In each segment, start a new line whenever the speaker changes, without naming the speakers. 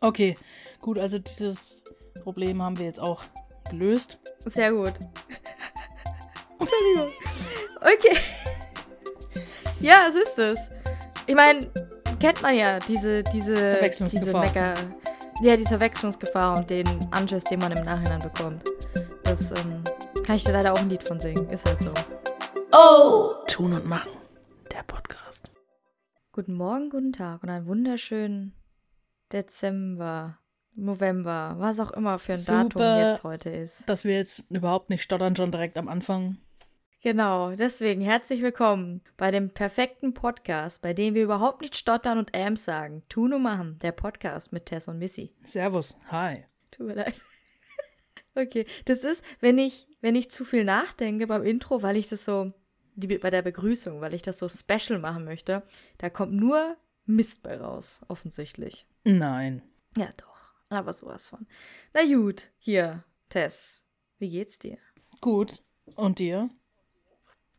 Okay, gut, also dieses Problem haben wir jetzt auch gelöst.
Sehr gut. Okay. Ja, es ist es. Ich meine, kennt man ja diese, diese, diese
Verwechslungsgefahr.
Mecker. Ja, diese Verwechslungsgefahr und den Anschiss, den man im Nachhinein bekommt. Das ähm, kann ich dir leider auch ein Lied von singen. Ist halt so.
Oh! Tun und machen. Der Podcast.
Guten Morgen, guten Tag und einen wunderschönen Dezember, November, was auch immer für ein Datum
Super.
jetzt heute ist.
Dass wir jetzt überhaupt nicht stottern, schon direkt am Anfang.
Genau, deswegen herzlich willkommen bei dem perfekten Podcast, bei dem wir überhaupt nicht stottern und Ams sagen. Tun und machen, der Podcast mit Tess und Missy.
Servus. Hi.
Tut mir leid. Okay, das ist, wenn ich, wenn ich zu viel nachdenke beim Intro, weil ich das so, die, bei der Begrüßung, weil ich das so special machen möchte, da kommt nur Mist bei raus, offensichtlich.
Nein.
Ja, doch, aber sowas von. Na gut, hier, Tess, wie geht's dir?
Gut. Und dir?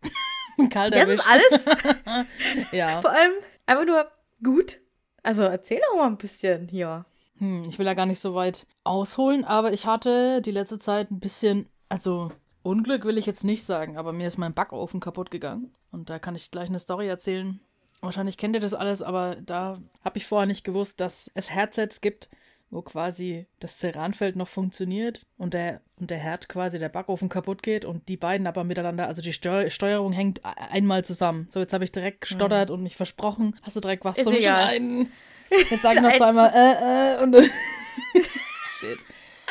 Kalt
Das ist alles?
Ja.
Vor allem einfach nur gut. Also erzähl doch mal ein bisschen hier.
Hm, ich will ja gar nicht so weit ausholen, aber ich hatte die letzte Zeit ein bisschen, also Unglück will ich jetzt nicht sagen, aber mir ist mein Backofen kaputt gegangen. Und da kann ich gleich eine Story erzählen. Wahrscheinlich kennt ihr das alles, aber da habe ich vorher nicht gewusst, dass es Herdsets gibt, wo quasi das Ceranfeld noch funktioniert und der, und der Herd quasi, der Backofen kaputt geht und die beiden aber miteinander, also die Steu Steuerung hängt e- einmal zusammen. So, jetzt habe ich direkt gestottert und mich versprochen. Hast du direkt was
Ist
zum
egal.
Schneiden? Jetzt sag ich noch zweimal, äh, äh, und. Shit.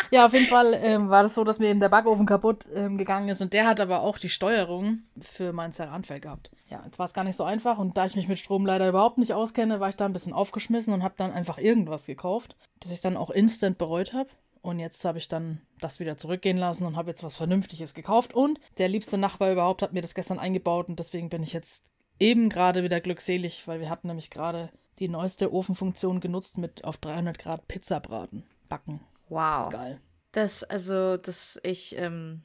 Ja, auf jeden Fall ähm, war das so, dass mir eben der Backofen kaputt ähm, gegangen ist und der hat aber auch die Steuerung für mein Ceranfeld gehabt. Ja, jetzt war es gar nicht so einfach und da ich mich mit Strom leider überhaupt nicht auskenne, war ich da ein bisschen aufgeschmissen und habe dann einfach irgendwas gekauft, das ich dann auch instant bereut habe. Und jetzt habe ich dann das wieder zurückgehen lassen und habe jetzt was Vernünftiges gekauft. Und der liebste Nachbar überhaupt hat mir das gestern eingebaut und deswegen bin ich jetzt eben gerade wieder glückselig, weil wir hatten nämlich gerade die neueste Ofenfunktion genutzt mit auf 300 Grad Pizza braten. Backen.
Wow.
Geil.
Das, also, das, ich, ähm,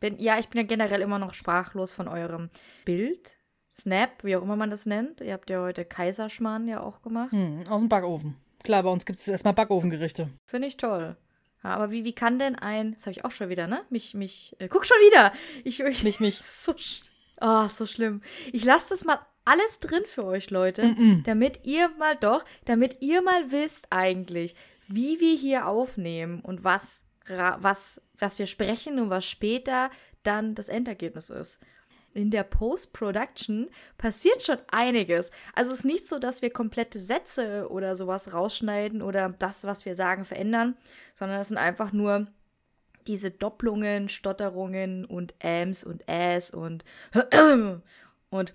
bin, ja, ich bin ja generell immer noch sprachlos von eurem Bild. Snap, wie auch immer man das nennt. Ihr habt ja heute Kaiserschmarrn ja auch gemacht.
Hm, aus dem Backofen. Klar, bei uns gibt es erstmal Backofengerichte.
Finde ich toll. Ja, aber wie, wie kann denn ein, das habe ich auch schon wieder, ne? Mich, mich, äh, guck schon wieder. Ich, ich
Mich, mich.
so, sch- oh, so schlimm. Ich lasse das mal alles drin für euch, Leute,
Mm-mm.
damit ihr mal doch, damit ihr mal wisst eigentlich, wie wir hier aufnehmen und was, was, was wir sprechen und was später dann das Endergebnis ist. In der Post-Production passiert schon einiges. Also es ist nicht so, dass wir komplette Sätze oder sowas rausschneiden oder das, was wir sagen, verändern, sondern es sind einfach nur diese Doppelungen, Stotterungen und Äms und Äs und und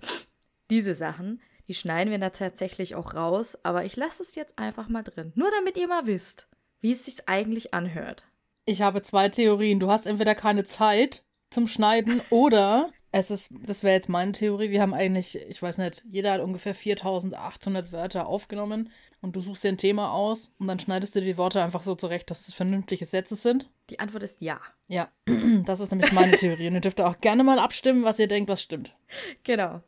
diese Sachen, die schneiden wir da tatsächlich auch raus, aber ich lasse es jetzt einfach mal drin. Nur damit ihr mal wisst, wie es sich eigentlich anhört.
Ich habe zwei Theorien. Du hast entweder keine Zeit zum Schneiden oder es ist, das wäre jetzt meine Theorie, wir haben eigentlich, ich weiß nicht, jeder hat ungefähr 4800 Wörter aufgenommen und du suchst dir ein Thema aus und dann schneidest du die Worte einfach so zurecht, dass es vernünftige Sätze sind.
Die Antwort ist ja.
Ja, das ist nämlich meine Theorie. Und ihr dürft auch gerne mal abstimmen, was ihr denkt, was stimmt.
Genau.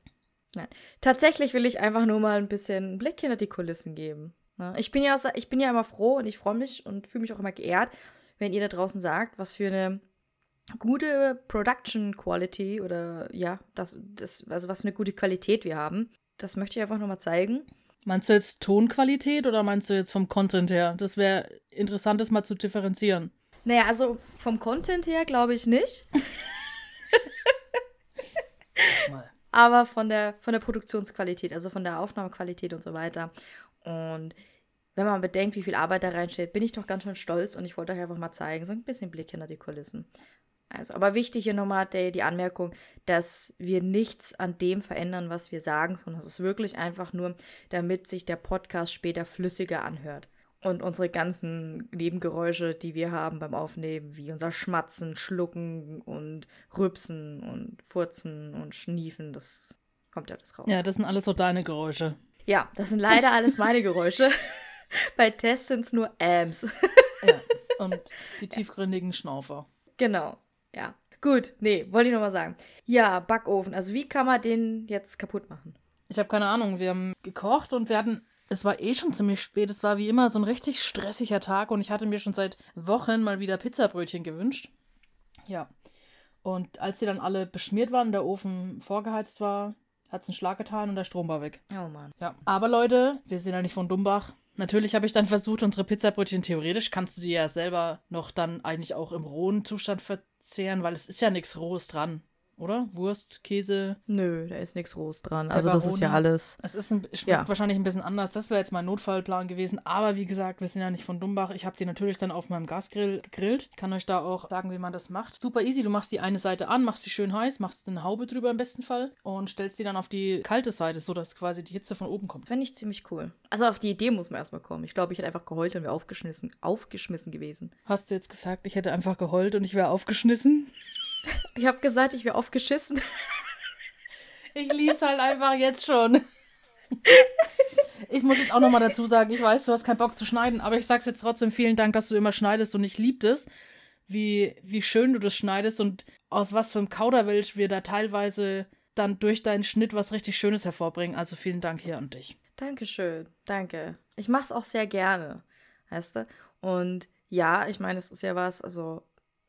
Nein. Tatsächlich will ich einfach nur mal ein bisschen einen Blick hinter die Kulissen geben. Ne? Ich bin ja, ich bin ja immer froh und ich freue mich und fühle mich auch immer geehrt, wenn ihr da draußen sagt, was für eine gute Production Quality oder ja, das, das, also was für eine gute Qualität wir haben. Das möchte ich einfach nur mal zeigen.
Meinst du jetzt Tonqualität oder meinst du jetzt vom Content her? Das wäre interessant, das mal zu differenzieren.
Naja, also vom Content her glaube ich nicht,
Mal.
Aber von der, von der Produktionsqualität, also von der Aufnahmequalität und so weiter. Und wenn man bedenkt, wie viel Arbeit da reinsteht, bin ich doch ganz schön stolz und ich wollte euch einfach mal zeigen, so ein bisschen Blick hinter die Kulissen. Also, aber wichtig hier nochmal die, die Anmerkung, dass wir nichts an dem verändern, was wir sagen, sondern es ist wirklich einfach nur, damit sich der Podcast später flüssiger anhört. Und unsere ganzen Nebengeräusche, die wir haben beim Aufnehmen, wie unser Schmatzen, Schlucken und Rübsen und Furzen und Schniefen, das kommt ja alles raus.
Ja, das sind alles so deine Geräusche.
Ja, das sind leider alles meine Geräusche. Bei Tess sind es nur Ams.
Ja. Und die tiefgründigen Schnaufer.
genau, ja. Gut, nee, wollte ich noch mal sagen. Ja, Backofen. Also wie kann man den jetzt kaputt machen?
Ich habe keine Ahnung. Wir haben gekocht und wir hatten es war eh schon ziemlich spät. Es war wie immer so ein richtig stressiger Tag und ich hatte mir schon seit Wochen mal wieder Pizzabrötchen gewünscht. Ja. Und als die dann alle beschmiert waren, der Ofen vorgeheizt war, hat es einen Schlag getan und der Strom war weg.
Oh Mann.
Ja. Aber Leute, wir sind ja nicht von Dumbach. Natürlich habe ich dann versucht, unsere Pizzabrötchen theoretisch kannst du die ja selber noch dann eigentlich auch im rohen Zustand verzehren, weil es ist ja nichts Rohes dran oder? Wurst, Käse.
Nö, da ist nichts Rohes dran. Also das ist ja alles.
Es ist ein, schmeckt ja. wahrscheinlich ein bisschen anders. Das wäre jetzt mein Notfallplan gewesen. Aber wie gesagt, wir sind ja nicht von Dumbach. Ich habe die natürlich dann auf meinem Gasgrill gegrillt. Ich kann euch da auch sagen, wie man das macht. Super easy. Du machst die eine Seite an, machst sie schön heiß, machst eine Haube drüber im besten Fall und stellst die dann auf die kalte Seite, sodass quasi die Hitze von oben kommt.
Fände ich ziemlich cool. Also auf die Idee muss man erstmal kommen. Ich glaube, ich hätte einfach geheult und wäre aufgeschmissen, aufgeschmissen gewesen.
Hast du jetzt gesagt, ich hätte einfach geheult und ich wäre aufgeschmissen?
Ich habe gesagt, ich wäre aufgeschissen.
Ich lieb's halt einfach jetzt schon. Ich muss jetzt auch nochmal dazu sagen, ich weiß, du hast keinen Bock zu schneiden, aber ich sag's jetzt trotzdem vielen Dank, dass du immer schneidest und ich lieb es, wie, wie schön du das schneidest und aus was für einem Kauderwelsch wir da teilweise dann durch deinen Schnitt was richtig Schönes hervorbringen. Also vielen Dank hier an dich.
Dankeschön, danke. Ich mach's auch sehr gerne, weißt du? Und ja, ich meine, es ist ja was, also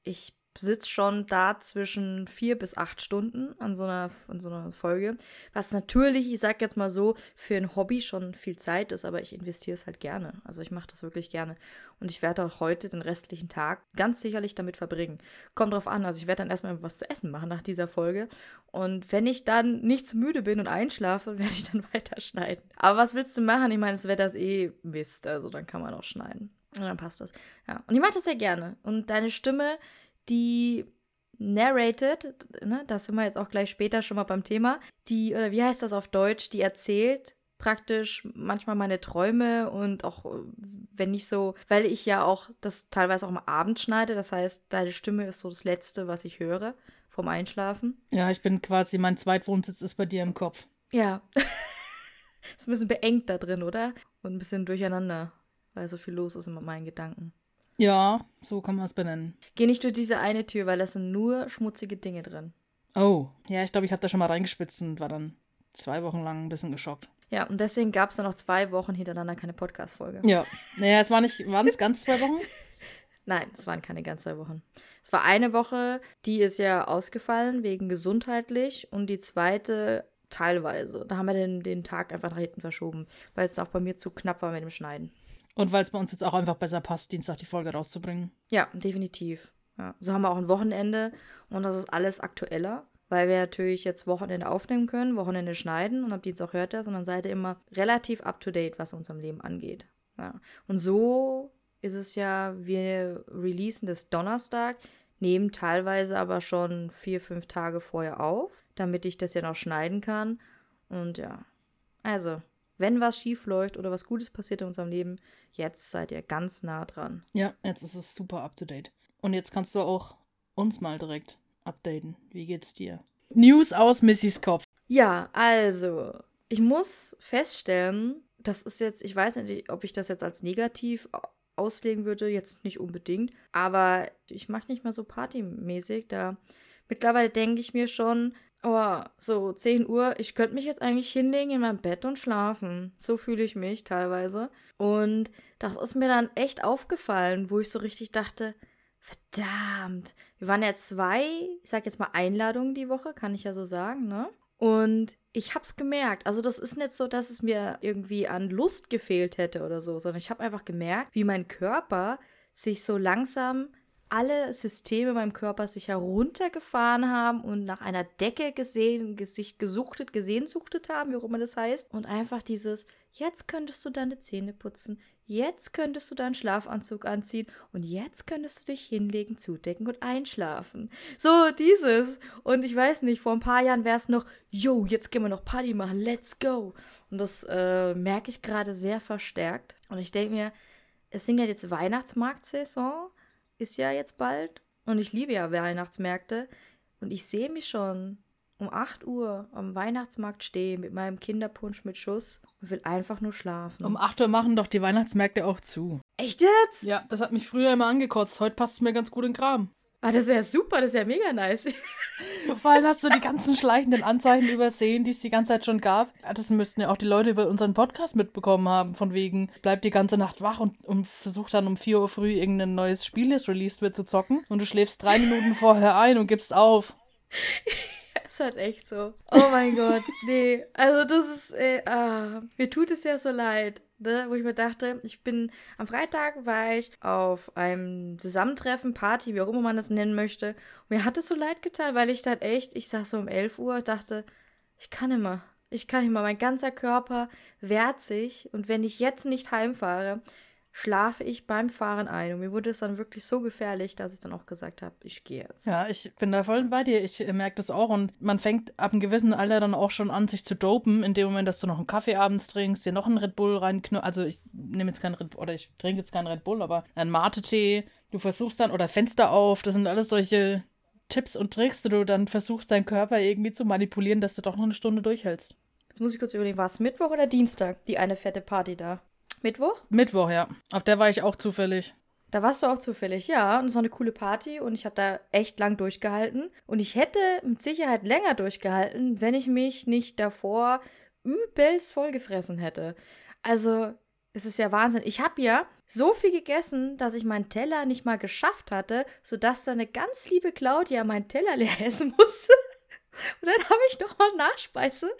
ich sitzt schon da zwischen vier bis acht Stunden an so einer, an so einer Folge. Was natürlich, ich sag jetzt mal so, für ein Hobby schon viel Zeit ist, aber ich investiere es halt gerne. Also ich mache das wirklich gerne. Und ich werde auch heute den restlichen Tag ganz sicherlich damit verbringen. Kommt drauf an, also ich werde dann erstmal was zu essen machen nach dieser Folge. Und wenn ich dann nicht zu müde bin und einschlafe, werde ich dann weiterschneiden. Aber was willst du machen? Ich meine, das Wetter ist eh Mist, also dann kann man auch schneiden. Und dann passt das. Ja. Und ich mache das sehr gerne. Und deine Stimme die narrated, ne, da sind wir jetzt auch gleich später schon mal beim Thema, die, oder wie heißt das auf Deutsch, die erzählt praktisch manchmal meine Träume und auch wenn nicht so, weil ich ja auch das teilweise auch am Abend schneide, das heißt, deine Stimme ist so das Letzte, was ich höre vom Einschlafen.
Ja, ich bin quasi, mein Zweitwohnsitz ist bei dir im Kopf.
Ja. ist ein bisschen beengt da drin, oder? Und ein bisschen durcheinander, weil so viel los ist in meinen Gedanken.
Ja, so kann man es benennen.
Geh nicht durch diese eine Tür, weil da sind nur schmutzige Dinge drin.
Oh, ja, ich glaube, ich habe da schon mal reingespitzt und war dann zwei Wochen lang ein bisschen geschockt.
Ja, und deswegen gab es dann noch zwei Wochen hintereinander keine Podcast-Folge.
Ja. Naja, es war nicht, waren es ganz zwei Wochen?
Nein, es waren keine ganz zwei Wochen. Es war eine Woche, die ist ja ausgefallen wegen gesundheitlich und die zweite teilweise. Da haben wir den, den Tag einfach nach hinten verschoben, weil es auch bei mir zu knapp war mit dem Schneiden.
Und weil es bei uns jetzt auch einfach besser passt, Dienstag die Folge rauszubringen.
Ja, definitiv. Ja. So haben wir auch ein Wochenende und das ist alles aktueller, weil wir natürlich jetzt Wochenende aufnehmen können, Wochenende schneiden und ab Dienstag hört das und dann seid ihr immer relativ up to date, was unserem Leben angeht. Ja. Und so ist es ja, wir releasen das Donnerstag, nehmen teilweise aber schon vier, fünf Tage vorher auf, damit ich das ja noch schneiden kann. Und ja, also wenn was schief läuft oder was Gutes passiert in unserem Leben, jetzt seid ihr ganz nah dran.
Ja, jetzt ist es super up to date. Und jetzt kannst du auch uns mal direkt updaten. Wie geht's dir? News aus Missys Kopf.
Ja, also, ich muss feststellen, das ist jetzt, ich weiß nicht, ob ich das jetzt als negativ auslegen würde, jetzt nicht unbedingt, aber ich mache nicht mehr so partymäßig. Da mittlerweile denke ich mir schon, Oh, so 10 Uhr, ich könnte mich jetzt eigentlich hinlegen in mein Bett und schlafen. So fühle ich mich teilweise. Und das ist mir dann echt aufgefallen, wo ich so richtig dachte, verdammt, wir waren ja zwei, ich sag jetzt mal Einladungen die Woche, kann ich ja so sagen, ne? Und ich hab's gemerkt. Also das ist nicht so, dass es mir irgendwie an Lust gefehlt hätte oder so, sondern ich habe einfach gemerkt, wie mein Körper sich so langsam alle Systeme in meinem Körper sich heruntergefahren haben und nach einer Decke gesehen, sich gesuchtet, gesehnsuchtet haben, wie auch immer das heißt. Und einfach dieses, jetzt könntest du deine Zähne putzen, jetzt könntest du deinen Schlafanzug anziehen und jetzt könntest du dich hinlegen, zudecken und einschlafen. So, dieses. Und ich weiß nicht, vor ein paar Jahren wäre es noch, yo, jetzt gehen wir noch Party machen, let's go. Und das äh, merke ich gerade sehr verstärkt. Und ich denke mir, es sind ja jetzt Weihnachtsmarktsaison ist ja jetzt bald und ich liebe ja Weihnachtsmärkte und ich sehe mich schon um 8 Uhr am Weihnachtsmarkt stehen mit meinem Kinderpunsch mit Schuss und will einfach nur schlafen.
Um 8 Uhr machen doch die Weihnachtsmärkte auch zu.
Echt jetzt?
Ja, das hat mich früher immer angekotzt. Heute passt es mir ganz gut in Kram.
Ah, das ist ja super, das ist ja mega nice.
Vor allem hast du die ganzen schleichenden Anzeichen übersehen, die es die ganze Zeit schon gab. Das müssten ja auch die Leute über unseren Podcast mitbekommen haben, von wegen, bleib die ganze Nacht wach und, und versuch dann um 4 Uhr früh irgendein neues Spiel, das released wird, zu zocken. Und du schläfst drei Minuten vorher ein und gibst auf.
ist halt echt so. Oh mein Gott, nee. Also das ist, äh, ah, mir tut es ja so leid ne, wo ich mir dachte, ich bin am Freitag war ich auf einem Zusammentreffen, Party, wie auch immer man das nennen möchte. Und mir hat es so leid getan, weil ich dann echt, ich saß so um 11 Uhr, dachte, ich kann immer. Ich kann immer, mein ganzer Körper wehrt sich und wenn ich jetzt nicht heimfahre, schlafe ich beim Fahren ein. Und mir wurde es dann wirklich so gefährlich, dass ich dann auch gesagt habe, ich gehe jetzt.
Ja, ich bin da voll bei dir. Ich merke das auch. Und man fängt ab einem gewissen Alter dann auch schon an, sich zu dopen, in dem Moment, dass du noch einen Kaffee abends trinkst, dir noch einen Red Bull reinknüpfst. Also ich nehme jetzt keinen Red Bull, oder ich trinke jetzt keinen Red Bull, aber einen Mate-Tee. Du versuchst dann, oder Fenster auf, das sind alles solche Tipps und Tricks, die du dann versuchst, deinen Körper irgendwie zu manipulieren, dass du doch noch eine Stunde durchhältst.
Jetzt muss ich kurz überlegen, war es Mittwoch oder Dienstag, die eine fette Party da? Mittwoch?
Mittwoch, ja. Auf der war ich auch zufällig.
Da warst du auch zufällig, ja. Und es war eine coole Party und ich habe da echt lang durchgehalten. Und ich hätte mit Sicherheit länger durchgehalten, wenn ich mich nicht davor übelst vollgefressen hätte. Also, es ist ja Wahnsinn. Ich habe ja so viel gegessen, dass ich meinen Teller nicht mal geschafft hatte, sodass da eine ganz liebe Claudia meinen Teller leer essen musste. Und dann habe ich nochmal Nachspeise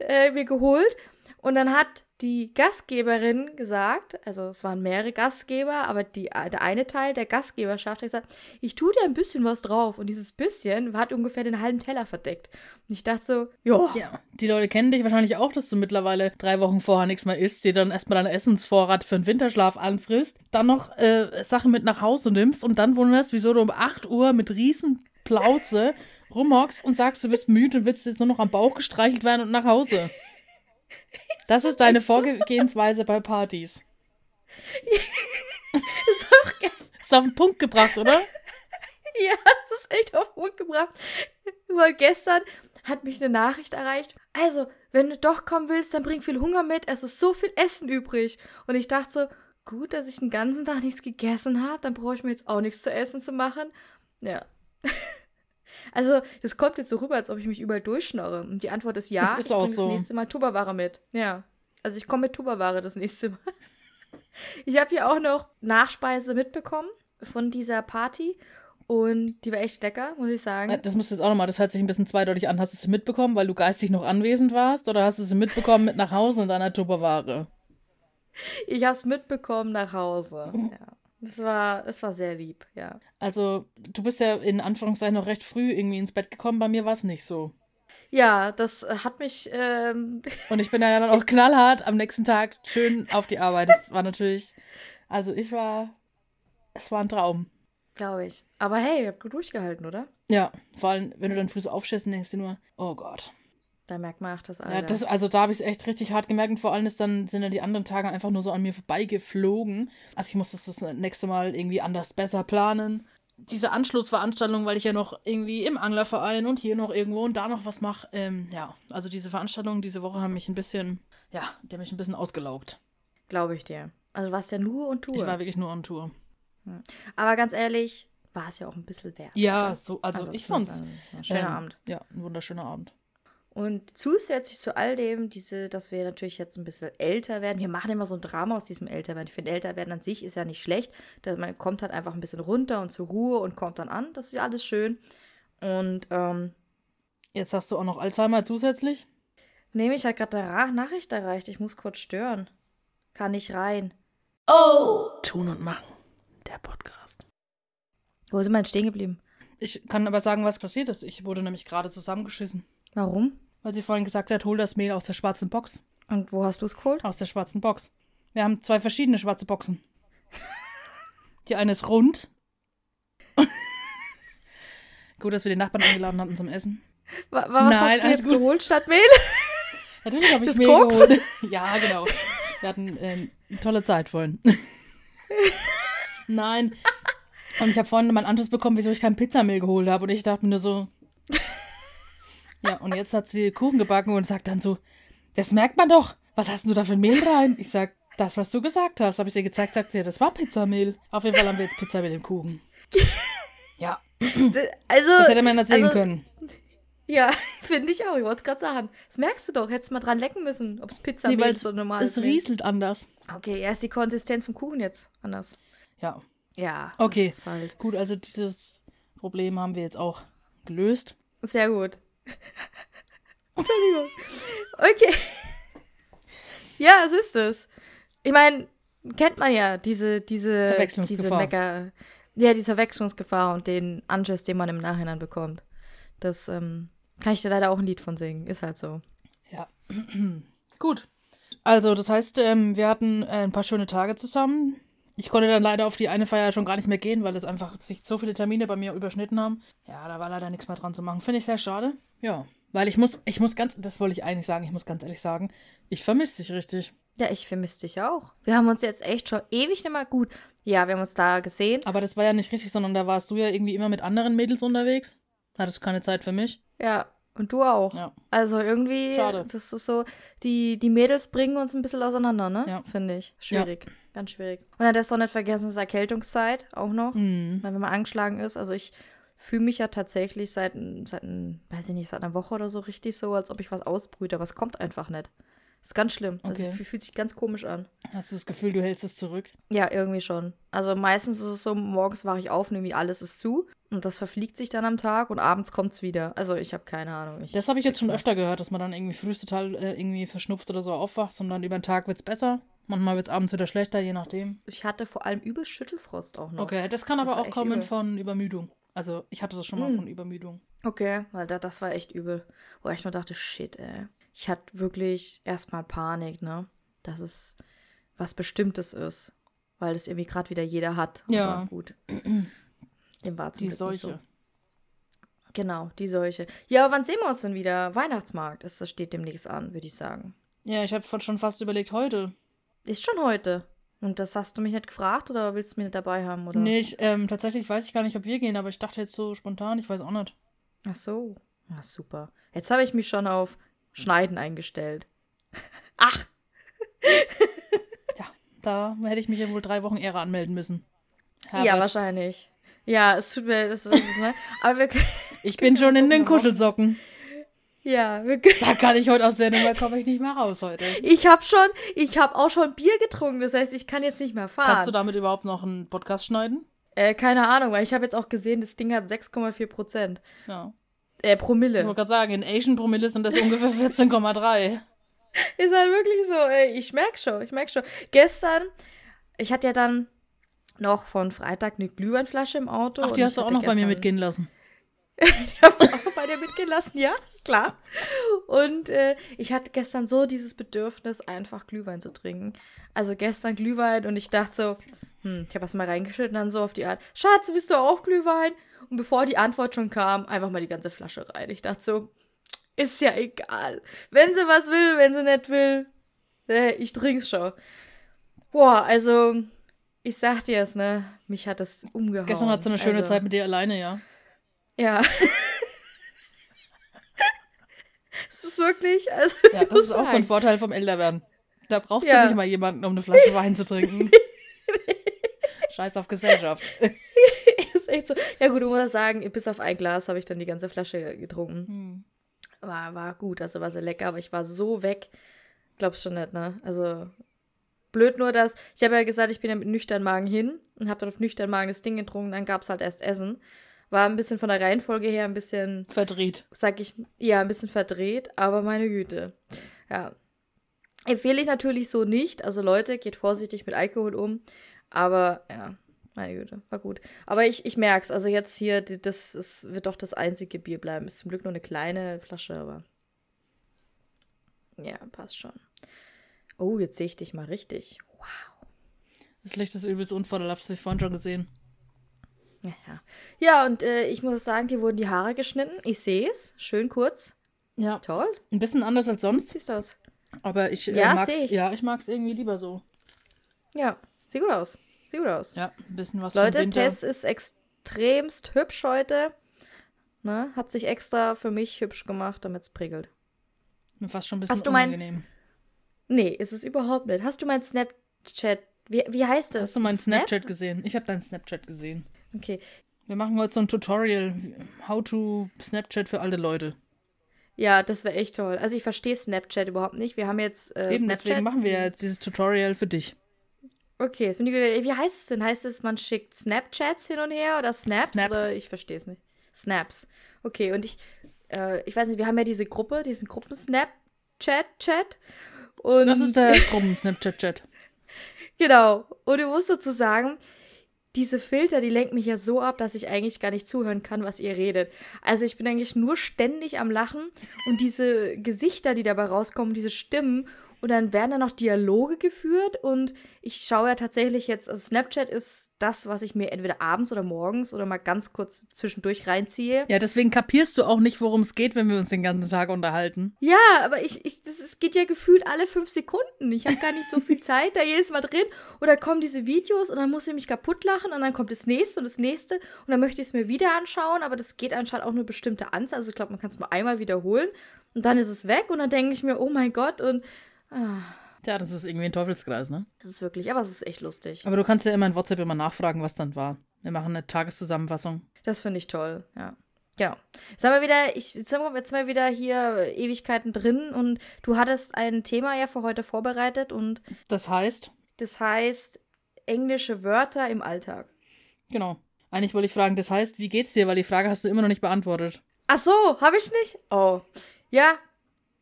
äh, mir geholt. Und dann hat die Gastgeberin gesagt, also es waren mehrere Gastgeber, aber die, der eine Teil der Gastgeberschaft hat gesagt, ich tue dir ein bisschen was drauf. Und dieses bisschen hat ungefähr den halben Teller verdeckt. Und ich dachte so, jo.
Ja, die Leute kennen dich wahrscheinlich auch, dass du mittlerweile drei Wochen vorher nichts mehr isst, dir dann erstmal deinen Essensvorrat für den Winterschlaf anfrisst, dann noch äh, Sachen mit nach Hause nimmst und dann wunderst, wieso du um 8 Uhr mit riesen Plauze rumhockst und sagst, du bist müde und willst jetzt nur noch am Bauch gestreichelt werden und nach Hause. Das ist deine Vorgehensweise bei Partys.
ist auch gestern.
Ist auf den Punkt gebracht, oder?
ja, das ist echt auf den Punkt gebracht. Weil gestern hat mich eine Nachricht erreicht. Also, wenn du doch kommen willst, dann bring viel Hunger mit. Es ist so viel Essen übrig. Und ich dachte so, gut, dass ich den ganzen Tag nichts gegessen habe. Dann brauche ich mir jetzt auch nichts zu essen zu machen. Ja. Also, das kommt jetzt so rüber, als ob ich mich überall durchschnorre. Und die Antwort ist ja,
das ist
ich
auch
bringe
so.
das nächste Mal Tupperware mit. Ja. Also, ich komme mit Tupperware das nächste Mal. Ich habe hier auch noch Nachspeise mitbekommen von dieser Party. Und die war echt lecker, muss ich sagen.
Das musst du jetzt auch nochmal, das hört sich ein bisschen zweideutig an. Hast du es mitbekommen, weil du geistig noch anwesend warst? Oder hast du es mitbekommen mit nach Hause in deiner Tupperware?
Ich habe es mitbekommen nach Hause. Ja. Das war, das war sehr lieb, ja.
Also, du bist ja in Anführungszeichen noch recht früh irgendwie ins Bett gekommen. Bei mir war es nicht so.
Ja, das hat mich. Ähm
Und ich bin ja dann auch knallhart am nächsten Tag schön auf die Arbeit. Das war natürlich. Also, ich war. Es war ein Traum.
Glaube ich. Aber hey, ihr habt gut durchgehalten, oder?
Ja, vor allem, wenn du dann früh so aufstehst und denkst dir nur, oh Gott.
Da merkt man auch das Alter.
Ja, das, also da habe ich es echt richtig hart gemerkt und vor allem ist dann, sind dann die anderen Tage einfach nur so an mir vorbeigeflogen. Also ich musste das nächste Mal irgendwie anders besser planen. Diese Anschlussveranstaltung, weil ich ja noch irgendwie im Anglerverein und hier noch irgendwo und da noch was mache. Ähm, ja, also diese Veranstaltungen diese Woche haben mich ein bisschen, ja, die haben mich ein bisschen ausgelaugt.
Glaube ich dir. Also warst ja nur und Tour.
Ich war wirklich nur on Tour.
Aber ganz ehrlich, war es ja auch ein bisschen wert.
Ja,
oder?
so, also,
Also,
ich fand's.
sagen, ein schöner
ähm,
Abend.
Ja, ein wunderschöner Abend.
Und zusätzlich zu all dem, diese, dass wir natürlich jetzt ein bisschen älter werden. Wir machen immer so ein Drama aus diesem Älterwerden. Ich finde, Älterwerden an sich ist ja nicht schlecht. Da- Man kommt halt einfach ein bisschen runter und zur Ruhe und kommt dann an. Das ist ja alles schön. Und ähm,
Jetzt hast du auch noch Alzheimer zusätzlich.
nee, mich hat gerade eine Nachricht erreicht. Ich muss kurz stören. Kann nicht rein.
Oh! Tun und machen. Der Podcast.
Wo sind wir denn stehen geblieben?
Ich kann aber sagen, was passiert ist. Ich wurde nämlich gerade zusammengeschissen.
Warum?
Weil sie vorhin gesagt hat, hol das Mehl aus der schwarzen Box.
Und wo hast du es geholt?
Aus der schwarzen Box. Wir haben zwei verschiedene schwarze Boxen. Die eine ist rund. Gut, dass wir den Nachbarn eingeladen hatten zum Essen.
Wa wa was
Nein,
hast du
alles
jetzt
gut.
geholt statt Mehl?
Natürlich habe ich
Das
Mehl
Koks?
geholt. Ja, genau. Wir hatten ähm, eine tolle Zeit vorhin. Nein. Und ich habe vorhin meinen Anschluss bekommen, wieso ich kein Pizzamehl geholt habe. Und ich dachte mir nur so. Ja, und jetzt hat sie Kuchen gebacken und sagt dann so: Das merkt man doch. Was hast du da für ein Mehl rein? Ich sag, das, was du gesagt hast. Habe ich ihr gezeigt, sagt sie, ja, das war Pizzamehl. Auf jeden Fall haben wir jetzt Pizzamehl im Kuchen. Ja,
Also,
das hätte man das sehen
also,
können.
Ja, finde ich auch. Ich wollte es gerade sagen. Das merkst du doch. Hättest mal dran lecken müssen, ob es Pizza
Nee,
ist oder normal
es rieselt anders.
Okay, erst die Konsistenz vom Kuchen jetzt anders.
Ja,
Ja.
Okay.
Das ist halt
gut, also dieses Problem haben wir jetzt auch gelöst.
sehr gut. Entschuldigung. Okay. Ja, es ist es. Ich meine, kennt man ja diese, diese, diese. Mecker, ja, diese Verwechslungsgefahr und den Anschiss, den man im Nachhinein bekommt. Das ähm, kann ich dir leider auch ein Lied von singen. Ist halt so.
Ja. Gut. Also, das heißt, ähm, wir hatten äh, ein paar schöne Tage zusammen. Ich konnte dann leider auf die eine Feier schon gar nicht mehr gehen, weil es einfach sich so viele Termine bei mir überschnitten haben. Ja, da war leider nichts mehr dran zu machen. Finde ich sehr schade. Ja. Weil ich muss, ich muss ganz, das wollte ich eigentlich sagen, ich muss ganz ehrlich sagen, ich vermisse dich richtig.
Ja, ich vermisse dich auch. Wir haben uns jetzt echt schon ewig nicht mal gut. Ja, wir haben uns da gesehen.
Aber das war ja nicht richtig, sondern da warst du ja irgendwie immer mit anderen Mädels unterwegs. Hattest keine Zeit für mich.
Ja, und du auch.
Ja.
Also irgendwie,
Schade.
das ist so, die, die Mädels bringen uns ein bisschen auseinander, ne?
Ja.
Finde ich. Schwierig. Ganz schwierig. Und dann darfst du auch nicht vergessen, es ist Erkältungszeit auch noch.
Mhm.
Wenn man angeschlagen ist. Also ich fühle mich ja tatsächlich seit, seit, weiß ich nicht, seit einer Woche oder so richtig so, als ob ich was ausbrüte, aber es kommt einfach nicht. ist ganz schlimm. Also
Okay.
es fühlt sich ganz komisch an.
Hast du das Gefühl, du hältst es zurück?
Ja, irgendwie schon. Also meistens ist es so, morgens wache ich auf und irgendwie alles ist zu. Und das verfliegt sich dann am Tag und abends kommt es wieder. Also ich habe keine Ahnung. Ich,
Das habe ich jetzt schon öfter gehört, dass man dann irgendwie frühst total äh, irgendwie verschnupft oder so aufwacht und dann über den Tag wird es besser. Manchmal wird es abends wieder schlechter, je nachdem.
Ich hatte vor allem übel Schüttelfrost auch noch.
Okay, das kann
Das
aber auch kommen
übel.
von Übermüdung. Also ich hatte das schon mal
Mm.
von Übermüdung.
Okay, weil da, das war echt übel. Wo ich nur dachte, shit, ey. Ich hatte wirklich erstmal Panik, ne? Dass es was Bestimmtes ist. Weil das irgendwie gerade wieder jeder hat.
Ja.
Aber gut. Dem war zum
Die
Glück
Seuche.
so. Genau, die Seuche. Ja, aber wann sehen wir uns denn wieder? Weihnachtsmarkt. Das das steht demnächst an, würde ich sagen.
Ja, ich habe schon fast überlegt, heute.
Ist schon heute. Und das hast du mich nicht gefragt oder willst du mich nicht dabei haben? Oder?
Nee, ich, ähm, tatsächlich weiß ich gar nicht, ob wir gehen, aber ich dachte jetzt so spontan, ich weiß auch nicht.
Ach so. Ja, super. Jetzt habe ich mich schon auf Schneiden eingestellt. Ach,
Da hätte ich mich ja wohl drei Wochen eher anmelden müssen.
ja,
Herbert,
wahrscheinlich. Ja, es tut mir, das ist, ne? Aber wir können,
Ich bin schon in den. Kuschelsocken.
ja, wir können,
Da kann ich heute aus der Nummer, komme ich nicht mehr raus heute.
ich habe schon, ich habe auch schon Bier getrunken, das heißt, ich kann jetzt nicht mehr fahren.
Kannst du damit überhaupt noch einen Podcast schneiden?
äh, keine Ahnung, weil ich habe jetzt auch gesehen, das Ding hat 6,4 Prozent.
Ja.
Äh,
Ich
Promille.
wollte gerade sagen, in Asian Promille sind das ungefähr 14,3.
Ist halt wirklich so, ey, ich merk schon, ich merk schon. Gestern, ich hatte ja dann noch von Freitag eine Glühweinflasche im Auto.
Ach, die hast du auch noch bei mir mitgehen lassen.
Die habe ich auch bei dir mitgehen lassen, ja, klar. Und äh, ich hatte gestern so dieses Bedürfnis, einfach Glühwein zu trinken. Also gestern Glühwein und ich dachte so, hm, ich habe was mal reingeschüttet und dann so auf die Art, Schatz, willst du auch Glühwein? Und bevor die Antwort schon kam, einfach mal die ganze Flasche rein. Ich dachte so, ist ja egal. Wenn sie was will, wenn sie nicht will, äh, ich trink's schon. Boah, also, ich sag dir es, ne? Mich hat das umgehauen.
Gestern hat so eine schöne
also,
Zeit mit dir alleine, ja.
Ja. Es ist wirklich, also
Ja, das ist auch so ein Vorteil vom Älterwerden. Da brauchst
Ja.
du nicht mal jemanden, um eine Flasche Wein zu trinken. Scheiß auf Gesellschaft.
ist echt so. Ja gut, du musst sagen, bis auf ein Glas habe ich dann die ganze Flasche getrunken.
Hm.
War, war gut, also war sehr lecker, aber ich war so weg. Glaubst schon nicht, ne? Also blöd nur, dass ich habe ja gesagt, ich bin ja mit nüchtern Magen hin und habe dann auf nüchtern Magen das Ding getrunken, dann gab es halt erst Essen. War ein bisschen von der Reihenfolge her ein bisschen
Verdreht.
sag ich, ja, ein bisschen verdreht, aber meine Güte. Ja. Empfehle ich natürlich so nicht. Also Leute, geht vorsichtig mit Alkohol um. Aber ja, meine Güte, war gut. Aber ich, ich merke es. Also jetzt hier, das ist, wird doch das einzige Bier bleiben. Ist zum Glück nur eine kleine Flasche, aber. Ja, passt schon. Oh, jetzt sehe ich dich mal richtig. Wow.
Das Licht ist übelst unvorteilhaft, das habe ich vorhin schon gesehen.
Ja, ja. ja und äh, ich muss sagen, dir wurden die Haare geschnitten. Ich sehe es. Schön kurz.
Ja.
Toll.
Ein bisschen anders als sonst,
Siehst du aus?
aber ich äh,
Ja,
mag's,
ich.
ja, ich mag's irgendwie lieber so.
Ja, sieht gut aus. Sieht gut aus.
Ja, ein bisschen was
Leute. Tess ist extremst hübsch heute. Ne? Hat sich extra für mich hübsch gemacht, damit es prickelt.
Mir fast schon ein bisschen
Hast du mein-
unangenehm.
Nee, ist es überhaupt nicht. Hast du mein Snapchat? Wie, wie heißt das?
Hast du meinen
Snap?
Snapchat gesehen? Ich habe deinen Snapchat gesehen.
Okay.
Wir machen heute so ein Tutorial, how to Snapchat für alte Leute.
Ja, das wäre echt toll. Also ich verstehe Snapchat überhaupt nicht. Wir haben jetzt äh,
Eben,
Snapchat.
deswegen machen wir jetzt dieses Tutorial für dich.
Okay, ich gut. Wie heißt es denn? Heißt es, man schickt Snapchats hin und her oder Snaps?
Snaps.
Oder ich verstehe es nicht. Snaps. Okay, und ich, äh, ich weiß nicht, wir haben ja diese Gruppe, diesen Gruppen-Snapchat-Chat. Und
Das ist der Gruppen-Snapchat-Chat.
Genau. Und ich muss dazu sagen, diese Filter, die lenken mich ja so ab, dass ich eigentlich gar nicht zuhören kann, was ihr redet. Also ich bin eigentlich nur ständig am Lachen und diese Gesichter, die dabei rauskommen, diese Stimmen und dann werden da noch Dialoge geführt und ich schaue ja tatsächlich jetzt, also Snapchat ist das, was ich mir entweder abends oder morgens oder mal ganz kurz zwischendurch reinziehe.
Ja, deswegen kapierst du auch nicht, worum es geht, wenn wir uns den ganzen Tag unterhalten.
Ja, aber ich, ich, das, es geht ja gefühlt alle fünf Sekunden. Ich habe gar nicht so viel Zeit da jedes Mal drin. Oder kommen diese Videos und dann muss ich mich kaputt lachen und dann kommt das nächste und das nächste und dann möchte ich es mir wieder anschauen, aber das geht anscheinend auch nur bestimmte Anzahl. Also ich glaube, man kann es nur einmal wiederholen und dann ist es weg und dann denke ich mir, oh mein Gott und ah,
Tja, das ist irgendwie ein Teufelskreis, ne?
das ist wirklich, aber es ist echt lustig.
Aber du kannst ja immer in WhatsApp immer nachfragen, was dann war. Wir machen eine Tageszusammenfassung.
Das finde ich toll, ja. Genau. Jetzt haben wir wieder, ich, jetzt sind wir wieder hier Ewigkeiten drin und du hattest ein Thema ja für heute vorbereitet und
Das heißt,
Das heißt englische Wörter im Alltag.
genau. Eigentlich wollte ich fragen, das heißt, wie geht's dir? Weil die Frage hast du immer noch nicht beantwortet.
Ach so, habe ich nicht? Oh. Ja,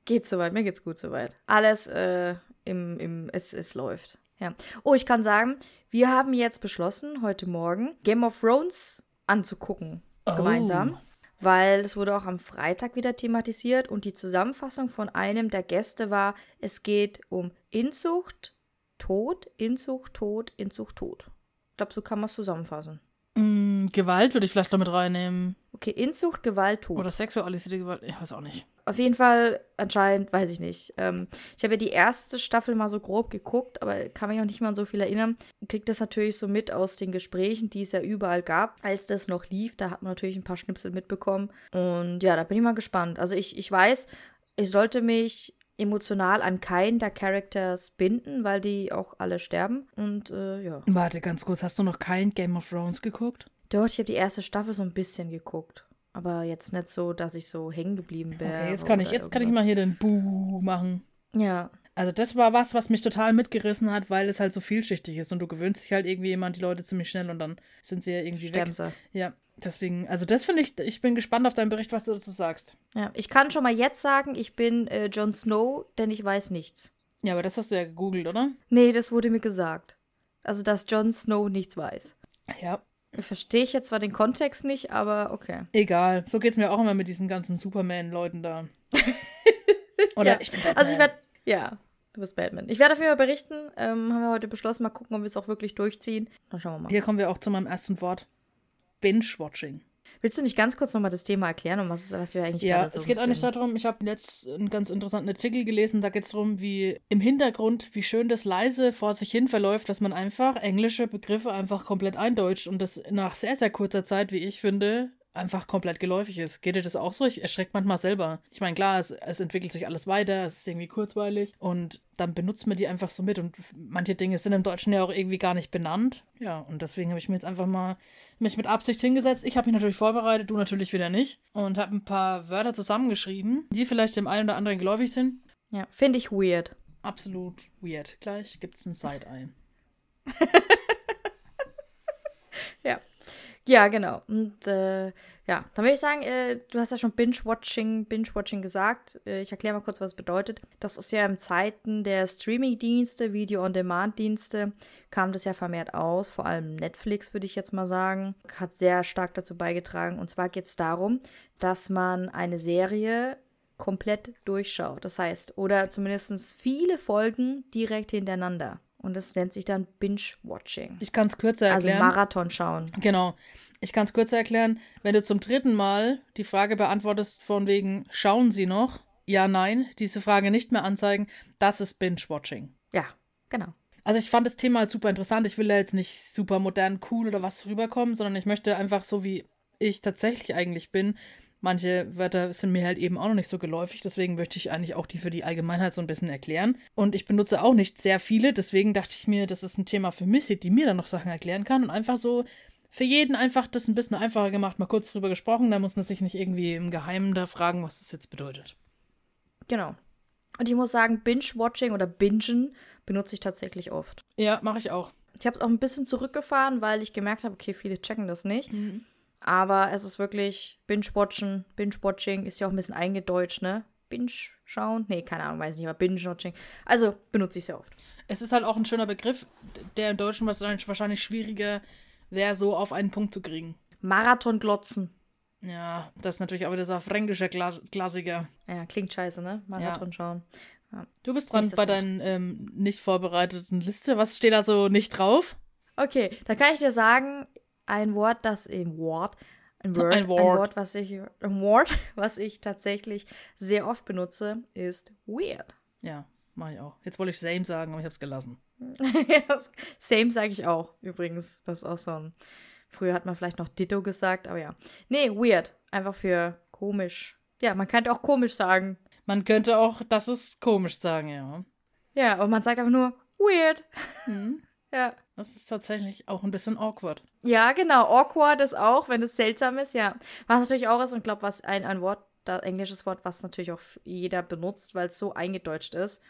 geht soweit. Mir geht's gut soweit. Alles äh, im, im es, es läuft. Ja. Oh, ich kann sagen, wir haben jetzt beschlossen, heute Morgen Game of Thrones anzugucken.
Oh.
Gemeinsam. Weil es wurde auch am Freitag wieder thematisiert und die Zusammenfassung von einem der Gäste war, es geht um Inzucht, Tod, Inzucht, Tod, Inzucht, Tod. Ich glaube, so kann man es zusammenfassen.
Mm, Gewalt würde ich vielleicht noch mit reinnehmen.
Okay, Inzucht, Gewalt, Tod.
Oder sexualisierte Gewalt. Ich weiß auch nicht.
Auf jeden Fall, anscheinend, weiß ich nicht. Ähm, ich habe ja die erste Staffel mal so grob geguckt, aber kann mich auch nicht mal an so viel erinnern. Kriegt das natürlich so mit aus den Gesprächen, die es ja überall gab, als das noch lief. Da hat man natürlich ein paar Schnipsel mitbekommen. Und ja, da bin ich mal gespannt. Also ich, ich weiß, ich sollte mich emotional an keinen der Characters binden, weil die auch alle sterben. Und äh, ja.
Warte ganz kurz, hast du noch kein Game of Thrones geguckt?
Dort, ich habe die erste Staffel so ein bisschen geguckt. Aber jetzt nicht so, dass ich so hängen geblieben wäre.
Okay, jetzt kann ich, jetzt kann ich
irgendwas.
mal hier den Buh machen.
Ja,
Also das war was, was mich total mitgerissen hat, weil es halt so vielschichtig ist und du gewöhnst dich halt irgendwie immer an die Leute ziemlich schnell und dann sind sie ja irgendwie
sterben
weg.
sie.
Ja, deswegen, also das finde ich, ich bin gespannt auf deinen Bericht, was du dazu sagst.
Ja, ich kann schon mal jetzt sagen, ich bin äh, Jon Snow, denn ich weiß nichts.
Ja, aber das hast du ja gegoogelt, oder?
Nee, das wurde mir gesagt. Also, dass Jon Snow nichts weiß.
Ja.
Verstehe ich jetzt zwar den Kontext nicht, aber okay.
Egal. So geht's mir auch immer mit diesen ganzen Superman-Leuten da. Oder
Ja.
ich bin Batman.
Also ich werde, ja, du bist Batman. Ich werde auf jeden Fall berichten. Ähm, haben wir heute beschlossen, mal gucken, ob wir es auch wirklich durchziehen. Dann schauen wir mal.
Hier kommen wir auch zu meinem ersten Wort. Binge-Watching.
Willst du nicht ganz kurz nochmal das Thema erklären, um was, was wir eigentlich
Ja,
so
es geht eigentlich darum, ich habe letzt einen ganz interessanten Artikel gelesen, da geht es darum, wie im Hintergrund, wie schön das leise vor sich hin verläuft, dass man einfach englische Begriffe einfach komplett eindeutscht und das nach sehr, sehr kurzer Zeit, wie ich finde, einfach komplett geläufig ist. Geht dir das auch so? Ich erschreckt manchmal selber. Ich meine, klar, es, es entwickelt sich alles weiter, es ist irgendwie kurzweilig und dann benutzt man die einfach so mit und manche Dinge sind im Deutschen ja auch irgendwie gar nicht benannt. Ja, und deswegen habe ich mir jetzt einfach mal mich mit Absicht hingesetzt. Ich habe mich natürlich vorbereitet, du natürlich wieder nicht und habe ein paar Wörter zusammengeschrieben, die vielleicht dem einen oder anderen geläufig sind.
Ja, finde ich weird.
Absolut weird. Gleich gibt's ein Side-Eye.
Ja. Ja, genau. Und äh, ja, dann würde ich sagen, äh, du hast ja schon Binge-Watching, Binge-Watching gesagt. Äh, ich erkläre mal kurz, was es bedeutet. Das ist ja in Zeiten der Streaming-Dienste, Video-on-Demand-Dienste, kam das ja vermehrt aus. Vor allem Netflix, würde ich jetzt mal sagen, hat sehr stark dazu beigetragen. Und zwar geht es darum, dass man eine Serie komplett durchschaut. Das heißt, oder zumindest viele Folgen direkt hintereinander. Und das nennt sich dann Binge-Watching.
Ich kann es kürzer
Also
erklären.
Marathon schauen.
Genau. Ich kann es kürzer erklären. Wenn du zum dritten Mal die Frage beantwortest von wegen, schauen Sie noch? Ja, nein, diese Frage nicht mehr anzeigen, das ist Binge-Watching.
Ja, genau.
Also ich fand das Thema halt super interessant. Ich will da jetzt nicht super modern, cool oder was rüberkommen, sondern ich möchte einfach so, wie ich tatsächlich eigentlich bin. Manche Wörter sind mir halt eben auch noch nicht so geläufig, deswegen möchte ich eigentlich auch die für die Allgemeinheit so ein bisschen erklären. Und ich benutze auch nicht sehr viele, deswegen dachte ich mir, das ist ein Thema für Missy, die mir dann noch Sachen erklären kann und einfach so für jeden einfach das ein bisschen einfacher gemacht, mal kurz drüber gesprochen, da muss man sich nicht irgendwie im Geheimen da fragen, was das jetzt bedeutet.
Genau. Und ich muss sagen, Binge-Watching oder Bingen benutze ich tatsächlich oft.
Ja, mache ich auch.
Ich habe es auch ein bisschen zurückgefahren, weil ich gemerkt habe, okay, viele checken das nicht. Aber es ist wirklich Binge-Watchen. Binge-Watching ist ja auch ein bisschen eingedeutscht, ne? Binge schauen? Nee, keine Ahnung, weiß nicht, aber Binge-Watching. Also benutze ich sehr oft.
Es ist halt auch ein schöner Begriff, der im Deutschen wahrscheinlich, wahrscheinlich schwieriger wäre, so auf einen Punkt zu kriegen.
Marathon-Glotzen.
Ja, das ist natürlich ein fränkischer Kla Klassiker.
Ja, klingt scheiße, ne? Marathon schauen.
Du bist dran bei deinen ähm, nicht vorbereiteten Liste. Was steht da so nicht drauf?
Okay, da kann ich dir sagen, ein Wort, das im Wort, ein Word,
Ein Wort.
was ich, ein Wort, was ich tatsächlich sehr oft benutze, ist weird.
Ja, mache ich auch. Jetzt wollte ich same sagen, aber ich habe es gelassen.
Same sage ich auch, übrigens. Das ist auch so ein, früher hat man vielleicht noch Ditto gesagt, aber ja. Nee, weird. Einfach für komisch. Ja, man könnte auch komisch sagen.
Man könnte auch, das ist komisch sagen, ja.
Ja, aber man sagt einfach nur weird.
Hm.
Ja.
Das ist tatsächlich auch ein bisschen awkward.
Ja, genau. Awkward ist auch, wenn es seltsam ist, ja. Was natürlich auch ist, und ich glaube, was ein, ein Wort, da englisches Wort, was natürlich auch jeder benutzt, weil es so eingedeutscht ist.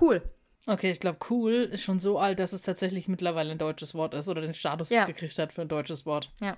Cool.
Okay, ich glaube, cool ist schon so alt, dass es tatsächlich mittlerweile ein deutsches Wort ist oder den Status
Ja.
gekriegt hat für ein deutsches Wort.
Ja.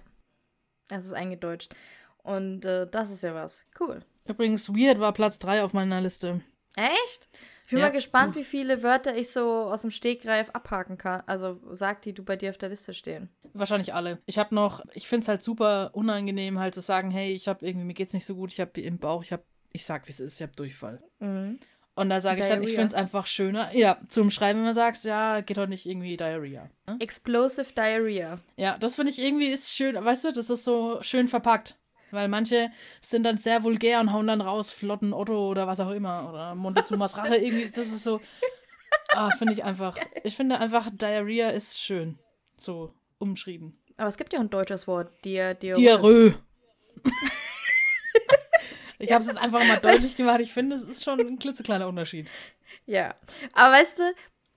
Es ist eingedeutscht. Und äh, das ist ja was. Cool.
Übrigens, weird war Platz 3 auf meiner Liste.
Echt? Ich bin
Ja.
mal gespannt, wie viele Wörter ich so aus dem Stegreif abhaken kann. Also sag, die du bei dir auf der Liste stehen.
Wahrscheinlich alle. Ich habe noch, ich finde es halt super unangenehm, halt zu sagen, hey, ich habe irgendwie, mir geht's nicht so gut, ich habe im Bauch, ich habe, ich sag, wie es ist, ich habe Durchfall.
Mhm.
Und da sage ich dann, ich finde es einfach schöner. Ja, zum Schreiben, wenn man sagt, ja, geht heute nicht irgendwie Diarrhea. Ne?
Explosive Diarrhea.
Ja, das finde ich irgendwie ist schön, weißt du, das ist so schön verpackt. Weil manche sind dann sehr vulgär und hauen dann raus, flotten Otto oder was auch immer. Oder Montezumas Rache, irgendwie, das ist so. Ah, finde ich einfach. Ich finde einfach, Diarrhea ist schön. So umschrieben.
Aber es gibt ja ein deutsches Wort. Dia, Dia,
Diarrhoe. ich habe es jetzt einfach mal deutlich gemacht. Ich finde, es ist schon ein klitzekleiner Unterschied.
Ja. Aber weißt du,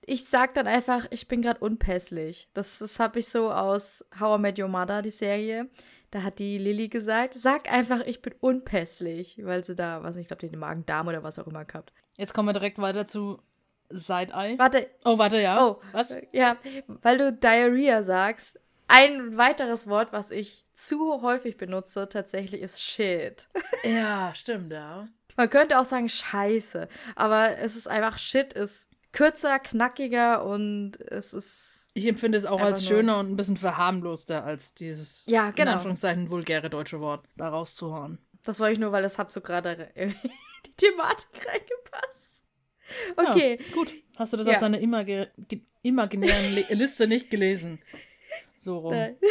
ich sag dann einfach, ich bin gerade unpässlich. Das, das habe ich so aus How I Met Your Mother, die Serie. Da hat die Lilly gesagt, sag einfach, ich bin unpässlich. Weil sie da, was ich glaube, den Magen-Darm oder was auch immer gehabt.
Jetzt kommen wir direkt weiter zu Side-Eye.
Warte,
Oh, warte, ja.
Oh,
Was?
Ja, weil du Diarrhea sagst. Ein weiteres Wort, was ich zu häufig benutze, tatsächlich ist Shit.
Ja, stimmt, ja.
Man könnte auch sagen Scheiße, aber es ist einfach Shit, ist kürzer, knackiger und es ist.
Ich empfinde es auch
Einfach
als schöner und ein bisschen verharmloster als dieses,
Ja,
in
genau.
Anführungszeichen, vulgäre deutsche Wort da rauszuhauen.
Das wollte ich nur, weil das hat so gerade in die Thematik reingepasst. Okay.
Ja, gut. Hast du das
Ja.
auf deiner imaginären Le Liste nicht gelesen? So rum.
Nein.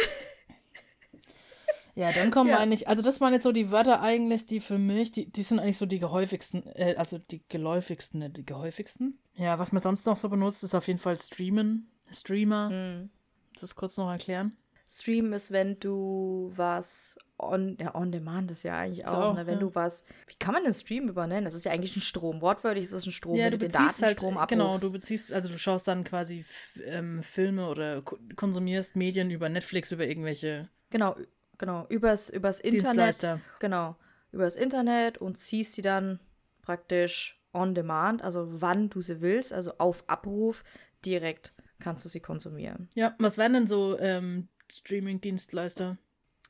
Ja, dann kommen
Ja.
eigentlich, also das waren jetzt so die Wörter eigentlich, die für mich, die, die sind eigentlich so die gehäufigsten, äh, also die geläufigsten, ne, die gehäufigsten. Ja, was man sonst noch so benutzt, ist auf jeden Fall Streamen, Streamer.
Hm.
Willst du das kurz noch erklären?
Stream ist, wenn du was on, ja, on demand ist ja eigentlich auch,
auch,
ne? Wenn
ja.
du was, wie kann man den Stream übernennen? Das ist ja eigentlich ein Strom. Wortwörtlich ist es ein Strom,
ja,
wenn
du
du den
beziehst halt,
Datenstrom
genau,
abrufst.
du beziehst, also du schaust dann quasi ähm, Filme oder ko- konsumierst Medien über Netflix, über irgendwelche
Genau, genau, übers, übers Internet. Genau, übers Internet und ziehst die dann praktisch on demand, also wann du sie willst, also auf Abruf, direkt kannst du sie konsumieren.
Ja, was wären denn so ähm, Streaming-Dienstleister?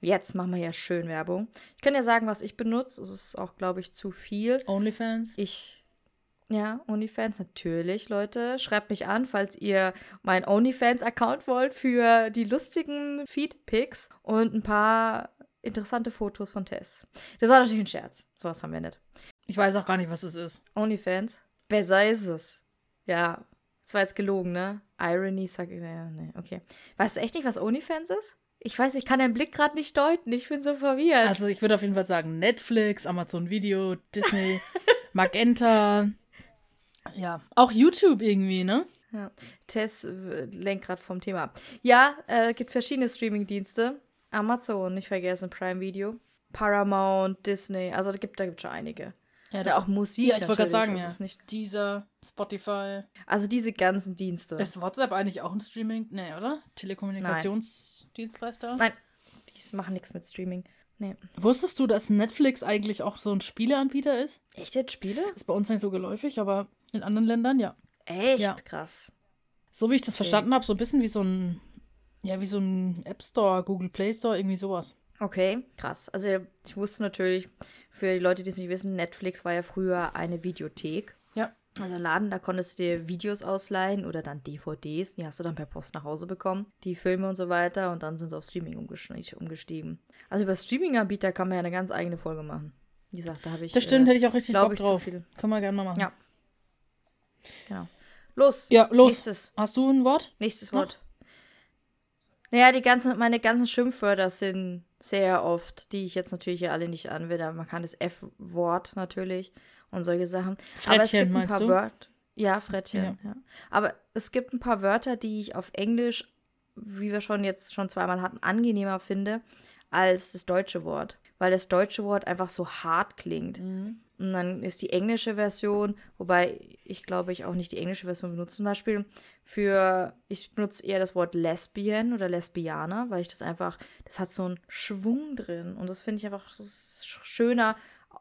Jetzt machen wir ja schön Werbung. Ich kann ja sagen, was ich benutze. Es ist auch, glaube ich, zu viel.
OnlyFans?
Ich, ja, OnlyFans, natürlich, Leute. Schreibt mich an, falls ihr meinen OnlyFans-Account wollt für die lustigen Feed-Pics und ein paar interessante Fotos von Tess. Das war natürlich ein Scherz. Sowas haben wir nicht.
Ich weiß auch gar nicht, was es ist.
OnlyFans? Besser ist es. Ja, das war jetzt gelogen, ne? Irony, sag ich, ja, nee, okay. Weißt du echt nicht, was OnlyFans ist? Ich weiß, ich kann deinen Blick gerade nicht deuten. Ich bin so verwirrt.
Also ich würde auf jeden Fall sagen Netflix, Amazon Video, Disney, Magenta. Ja, auch YouTube irgendwie, ne?
Ja. Tess lenkt gerade vom Thema ab. Ja, äh, gibt verschiedene Streaming-Dienste. Amazon, nicht vergessen, Prime Video. Paramount, Disney, also da gibt da gibt schon einige.
Ja,
Ja, auch Musik.
ja ich wollte gerade sagen,
das
ja.
ist nicht,
Dieser Spotify.
also diese ganzen Dienste.
Ist WhatsApp eigentlich auch ein Streaming? Nee, oder? Telekommunikationsdienstleister?
Nein, die machen nichts mit Streaming. Nee.
Wusstest du, dass Netflix eigentlich auch so ein Spieleanbieter ist?
Echt jetzt Spiele?
Ist bei uns nicht so geläufig, aber in anderen Ländern ja.
Echt
Ja.
krass.
So wie ich das
Okay.
verstanden habe, so ein bisschen wie so ein, ja, wie so ein App Store, Google Play Store, irgendwie sowas.
Okay, krass. Also ich wusste natürlich, für die Leute, die es nicht wissen, Netflix war ja früher eine Videothek.
Ja.
Also ein Laden, da konntest du dir Videos ausleihen oder dann DVDs, die hast du dann per Post nach Hause bekommen, die Filme und so weiter und dann sind sie auf Streaming umgesti- umgestiegen. Also über Streaming-Anbieter kann man ja eine ganz eigene Folge machen. Wie gesagt, da habe ich.
Das stimmt,
äh,
hätte ich auch richtig Bock
ich,
drauf. Können wir gerne mal machen.
Ja. Genau. Los.
Ja, los.
Nächstes.
Hast du ein Wort?
Nächstes
Noch?
Wort. Naja, die ganzen, meine ganzen Schimpfwörter sind sehr oft, die ich jetzt natürlich hier alle nicht anwende. aber Man kann das F-Wort natürlich und solche Sachen. Aber es
Frettchen,
gibt ein paar? Wörter. Ja, Frettchen,
Ja.
ja. Aber es gibt ein paar Wörter, die ich auf Englisch, wie wir schon jetzt schon zweimal hatten, angenehmer finde als das deutsche Wort. Weil das deutsche Wort einfach so hart klingt.
Mhm.
Und dann ist die englische Version, wobei ich glaube, ich auch nicht die englische Version benutze. Zum Beispiel für, ich benutze eher das Wort Lesbian oder Lesbianer, weil ich das einfach, das hat so einen Schwung drin. Und das finde ich einfach schöner,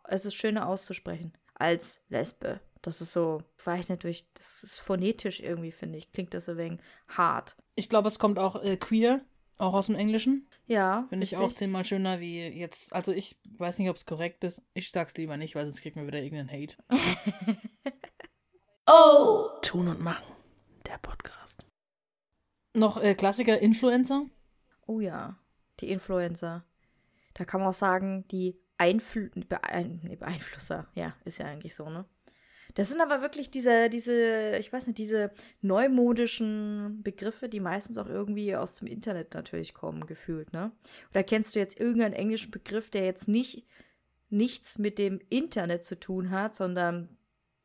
es ist schöner auszusprechen als Lesbe. Das ist so, weiß ich durch, das ist phonetisch irgendwie, finde ich, klingt das so wegen hart.
Ich glaube, es kommt auch äh, queer, auch aus dem Englischen.
Ja.
Finde ich auch zehnmal schöner wie jetzt. Also ich weiß nicht, ob es korrekt ist. Ich sag's lieber nicht, weil sonst kriegt mir wieder irgendeinen Hate. oh! Tun und machen. Der Podcast. Noch äh, Klassiker, Influencer.
Oh ja, die Influencer. Da kann man auch sagen, die Einfl Beein Beeinflusser. Ja, ist ja eigentlich so, ne? Das sind aber wirklich diese, diese, ich weiß nicht, diese neumodischen Begriffe, die meistens auch irgendwie aus dem Internet natürlich kommen, gefühlt, ne? Oder kennst du jetzt irgendeinen englischen Begriff, der jetzt nicht nichts mit dem Internet zu tun hat, sondern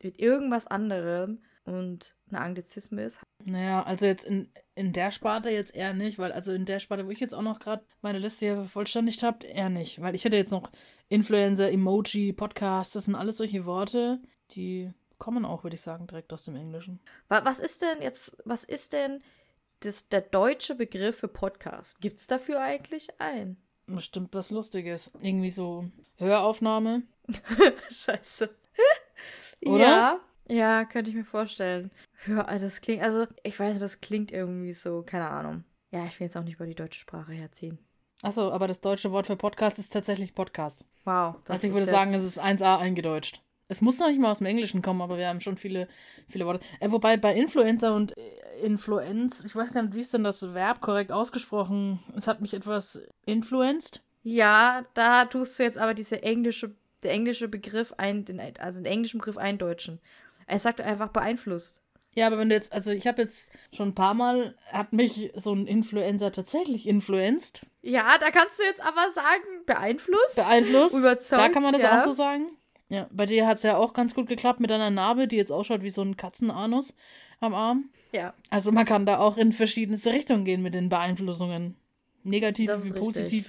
mit irgendwas anderem und ein Anglizismus ist?
Naja, also jetzt in, in der Sparte jetzt eher nicht, weil also in der Sparte, wo ich jetzt auch noch gerade meine Liste hier vervollständigt habe, eher nicht. Weil ich hätte jetzt noch Influencer, Emoji, Podcast, das sind alles solche Worte, die kommen auch, würde ich sagen, direkt aus dem Englischen.
Wa- Was ist denn jetzt, was ist denn das, der deutsche Begriff für Podcast? Gibt es dafür eigentlich einen?
Bestimmt was Lustiges. Irgendwie so Höraufnahme.
Scheiße.
Oder?
Ja, ja, könnte ich mir vorstellen. Hör, also das klingt, also ich weiß, das klingt irgendwie so, keine Ahnung. Ja, ich will jetzt auch nicht über die deutsche Sprache herziehen.
Achso, aber das deutsche Wort für Podcast ist tatsächlich Podcast.
Wow.
also ich würde sagen, es ist 1a eingedeutscht. Es muss noch nicht mal aus dem Englischen kommen, aber wir haben schon viele, viele Worte. Äh, wobei bei Influencer und äh, Influenz, ich weiß gar nicht, wie ist denn das Verb korrekt ausgesprochen? Es hat mich etwas influenced.
Ja, da tust du jetzt aber diese englische, der englische Begriff ein, den, also den englischen Begriff eindeutschen. Es sagt einfach beeinflusst.
Ja, aber wenn du jetzt, also ich habe jetzt schon ein paar Mal, hat mich so ein Influencer tatsächlich influenced,
Ja, da kannst du jetzt aber sagen, beeinflusst.
beeinflusst.
Überzeugt,
Da kann man das
ja.
auch so sagen. Ja, bei dir hat es ja auch ganz gut geklappt mit deiner Narbe, die jetzt ausschaut wie so ein Katzenanus am Arm.
ja.
Also man kann da auch in verschiedenste Richtungen gehen mit den Beeinflussungen. Negative wie
richtig.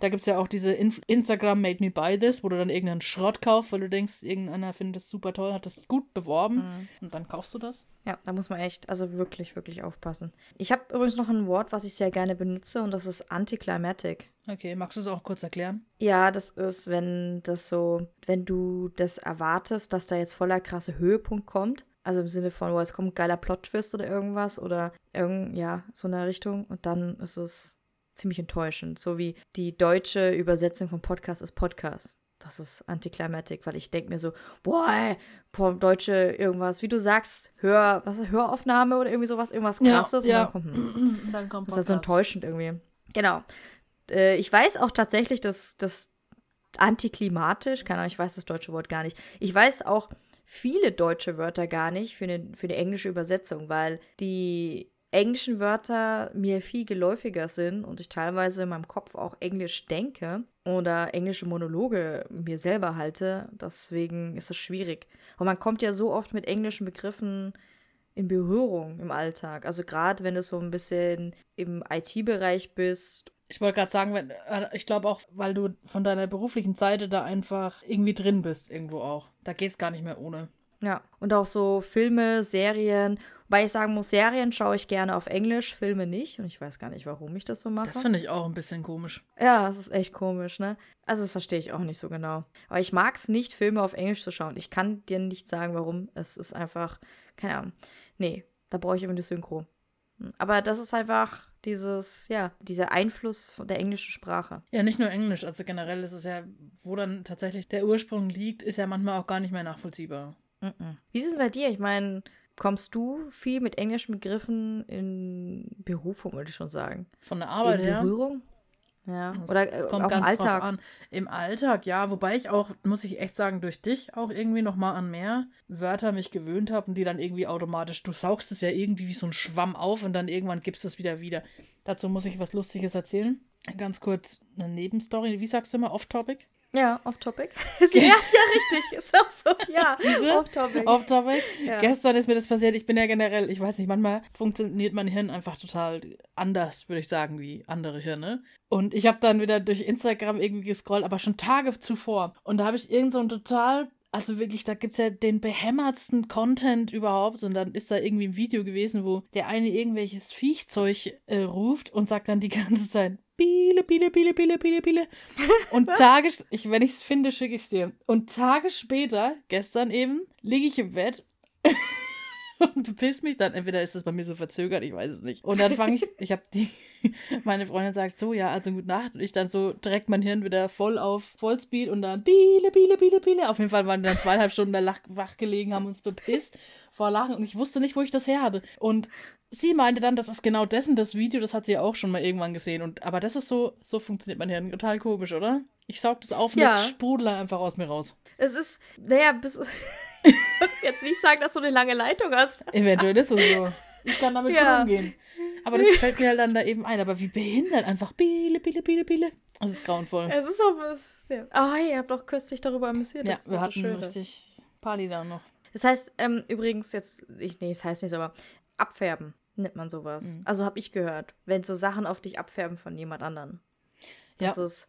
Da gibt es ja auch diese Inf Instagram Made Me Buy This, wo du dann irgendeinen Schrott kaufst, weil du denkst, irgendeiner findet das super toll, hat das gut beworben
Mhm.
und dann kaufst du das.
Ja, da muss man echt, also wirklich, wirklich aufpassen. Ich habe übrigens noch ein Wort, was ich sehr gerne benutze und das ist anticlimatic.
Okay, magst du es auch kurz erklären?
Ja, das ist, wenn das so, wenn du das erwartest, dass da jetzt voller krasse Höhepunkt kommt. Also im Sinne von, oh, jetzt kommt ein geiler Plot-Twist oder irgendwas oder irgend, ja, so in der Richtung. Und dann ist es ziemlich enttäuschend. So wie die deutsche Übersetzung von Podcast ist Podcast. Das ist anticlimatic, weil ich denke mir so, boah, boah, deutsche irgendwas, wie du sagst, Hör, was Höraufnahme oder irgendwie sowas, irgendwas
Ja,
krasses.
ja.
Und dann kommt, hm,
dann kommt
das ist halt so enttäuschend irgendwie. Genau. Äh, ich weiß auch tatsächlich, dass das antiklimatisch, keine Ahnung, ich weiß das deutsche Wort gar nicht. Ich weiß auch viele deutsche Wörter gar nicht für eine, für eine englische Übersetzung, weil die englischen Wörter mir viel geläufiger sind und ich teilweise in meinem Kopf auch Englisch denke oder englische Monologe mir selber halte. Deswegen ist es schwierig. Und man kommt ja so oft mit englischen Begriffen in Berührung im Alltag. Also gerade wenn du so ein bisschen im IT-Bereich bist
Ich wollte gerade sagen, wenn, äh, ich glaube auch, weil du von deiner beruflichen Seite da einfach irgendwie drin bist, irgendwo auch. Da geht es gar nicht mehr ohne.
Ja, und auch so Filme, Serien. Wobei ich sagen muss, Serien schaue ich gerne auf Englisch, Filme nicht. Und ich weiß gar nicht, warum ich das so mache.
Das finde ich auch ein bisschen komisch.
Ja, das ist echt komisch, ne? Also, das verstehe ich auch nicht so genau. Aber ich mag es nicht, Filme auf Englisch zu schauen. Ich kann dir nicht sagen, warum. Es ist einfach, keine Ahnung. Nee, da brauche ich immer die Synchro. Aber das ist einfach dieses, ja, dieser Einfluss der englischen Sprache.
Ja, nicht nur Englisch, also generell ist es ja, wo dann tatsächlich der Ursprung liegt, ist ja manchmal auch gar nicht mehr nachvollziehbar.
Wie ist es bei dir? Ich meine, kommst du viel mit englischen Begriffen in Berufung, würde ich schon sagen?
Von der Arbeit
in
her?
Berührung? Ja,
Das
oder äh,
kommt
auch im
ganz drauf
Alltag.
an. Im Alltag, ja, wobei ich auch, muss ich echt sagen, durch dich auch irgendwie nochmal an mehr Wörter mich gewöhnt habe und die dann irgendwie automatisch, du saugst es ja irgendwie wie so ein Schwamm auf und dann irgendwann gibst du es wieder wieder. Dazu muss ich was Lustiges erzählen. Ganz kurz eine Nebenstory. Wie sagst du immer? Off-Topic?
Ja, off-topic. ja, ja, richtig. Ist auch so. Ja, off-topic.
Off-Topic.
Ja.
Gestern ist mir das passiert. Ich bin ja generell, ich weiß nicht, manchmal funktioniert mein Hirn einfach total anders, würde ich sagen, wie andere Hirne. Und ich habe dann wieder durch Instagram irgendwie gescrollt, aber schon Tage zuvor. Und da habe ich irgend so ein total also wirklich, da gibt es ja den behämmertsten Content überhaupt und dann ist da irgendwie ein Video gewesen, wo der eine irgendwelches Viechzeug äh, ruft und sagt dann die ganze Zeit Biele, Biele, Biele, Biele, Biele, Biele. Und Tage, ich, wenn ich es finde, schicke ich es dir. Und Tage später, gestern eben, liege ich im Bett und bepiss mich dann. Entweder ist das bei mir so verzögert, ich weiß es nicht. Und dann fange ich, ich habe die, meine Freundin sagt so, ja, also gute Nacht. Und ich dann so direkt mein Hirn wieder voll auf Vollspeed und dann Biele, Biele, Biele, Biele. Auf jeden Fall waren wir dann zweieinhalb Stunden da lach, wach gelegen, haben uns bepisst vor Lachen und ich wusste nicht, wo ich das her hatte. Und sie meinte dann, das ist genau dessen das Video, das hat sie ja auch schon mal irgendwann gesehen. Und, aber das ist so, so funktioniert mein Hirn. Total komisch, oder? Ich saug das auf und
Ja.
das sprudelt einfach aus mir raus.
Es ist, naja, bis. Jetzt nicht sagen, dass du eine lange Leitung hast.
Eventuell ist es so. Ich kann damit
Ja.
gut umgehen. Aber das fällt mir halt dann da eben ein. Aber wie behindert einfach. Biele, Biele, Biele, Biele. Das ist grauenvoll.
Es ist auch. es- Ja. Oh, hey, ihr habt doch kürzlich darüber amüsiert.
ja,
das ist
wir hatten
Schöne.
richtig Party da noch.
Das heißt, ähm, übrigens jetzt, ich, nee, das heißt nicht so, aber abfärben nennt man sowas.
Mhm.
Also habe ich gehört, wenn so Sachen auf dich abfärben von jemand anderen. Das
Ja.
ist,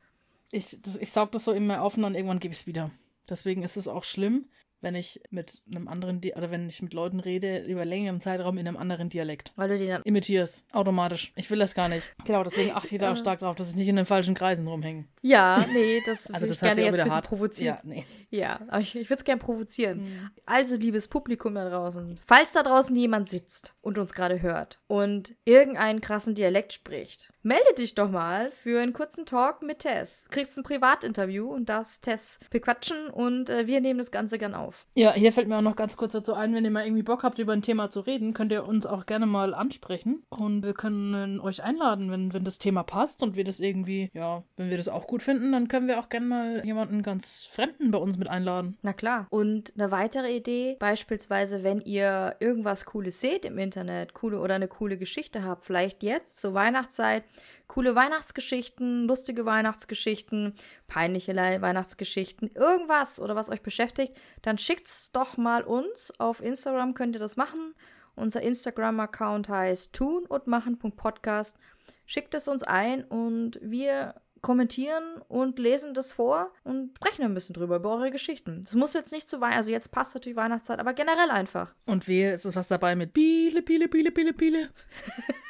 Ich, das, ich saug das so immer auf und dann irgendwann gebe ich es wieder. Deswegen ist es auch schlimm, wenn ich mit einem anderen, Di oder wenn ich mit Leuten rede, über längeren Zeitraum in einem anderen Dialekt.
weil du den dann.
Imitier's. Automatisch. Ich will das gar nicht. Genau, deswegen achte ich da auch stark drauf, dass ich nicht in den falschen Kreisen rumhänge.
Ja, nee, das
Also
würde
das
ich gerne jetzt ein bisschen
hart.
provozieren.
Ja, nee.
Ja, aber ich, ich würde es gerne provozieren.
Mhm.
Also, liebes Publikum da draußen, falls da draußen jemand sitzt und uns gerade hört und irgendeinen krassen Dialekt spricht, melde dich doch mal für einen kurzen Talk mit Tess. Kriegst ein Privatinterview und darfst Tess bequatschen und äh, wir nehmen das Ganze gern auf.
Ja, hier fällt mir auch noch ganz kurz dazu ein, wenn ihr mal irgendwie Bock habt, über ein Thema zu reden, könnt ihr uns auch gerne mal ansprechen. Und wir können euch einladen, wenn, wenn das Thema passt und wir das irgendwie, ja, wenn wir das auch gut finden, dann können wir auch gerne mal jemanden ganz Fremden bei uns mit einladen.
Na klar. Und eine weitere Idee, beispielsweise, wenn ihr irgendwas Cooles seht im Internet, coole oder eine coole Geschichte habt, vielleicht jetzt zur Weihnachtszeit, coole Weihnachtsgeschichten, lustige Weihnachtsgeschichten, peinliche Weihnachtsgeschichten, irgendwas oder was euch beschäftigt, dann schickt's doch mal uns. Auf Instagram könnt ihr das machen. Unser Instagram-Account heißt tun und machen.podcast. Schickt es uns ein und wir kommentieren und lesen das vor und sprechen ein bisschen drüber, über eure Geschichten. Es muss jetzt nicht zu Weihnachten, also jetzt passt natürlich Weihnachtszeit, aber generell einfach.
Und wehe, ist was dabei mit Biele, Biele, Biele, Biele, Biele.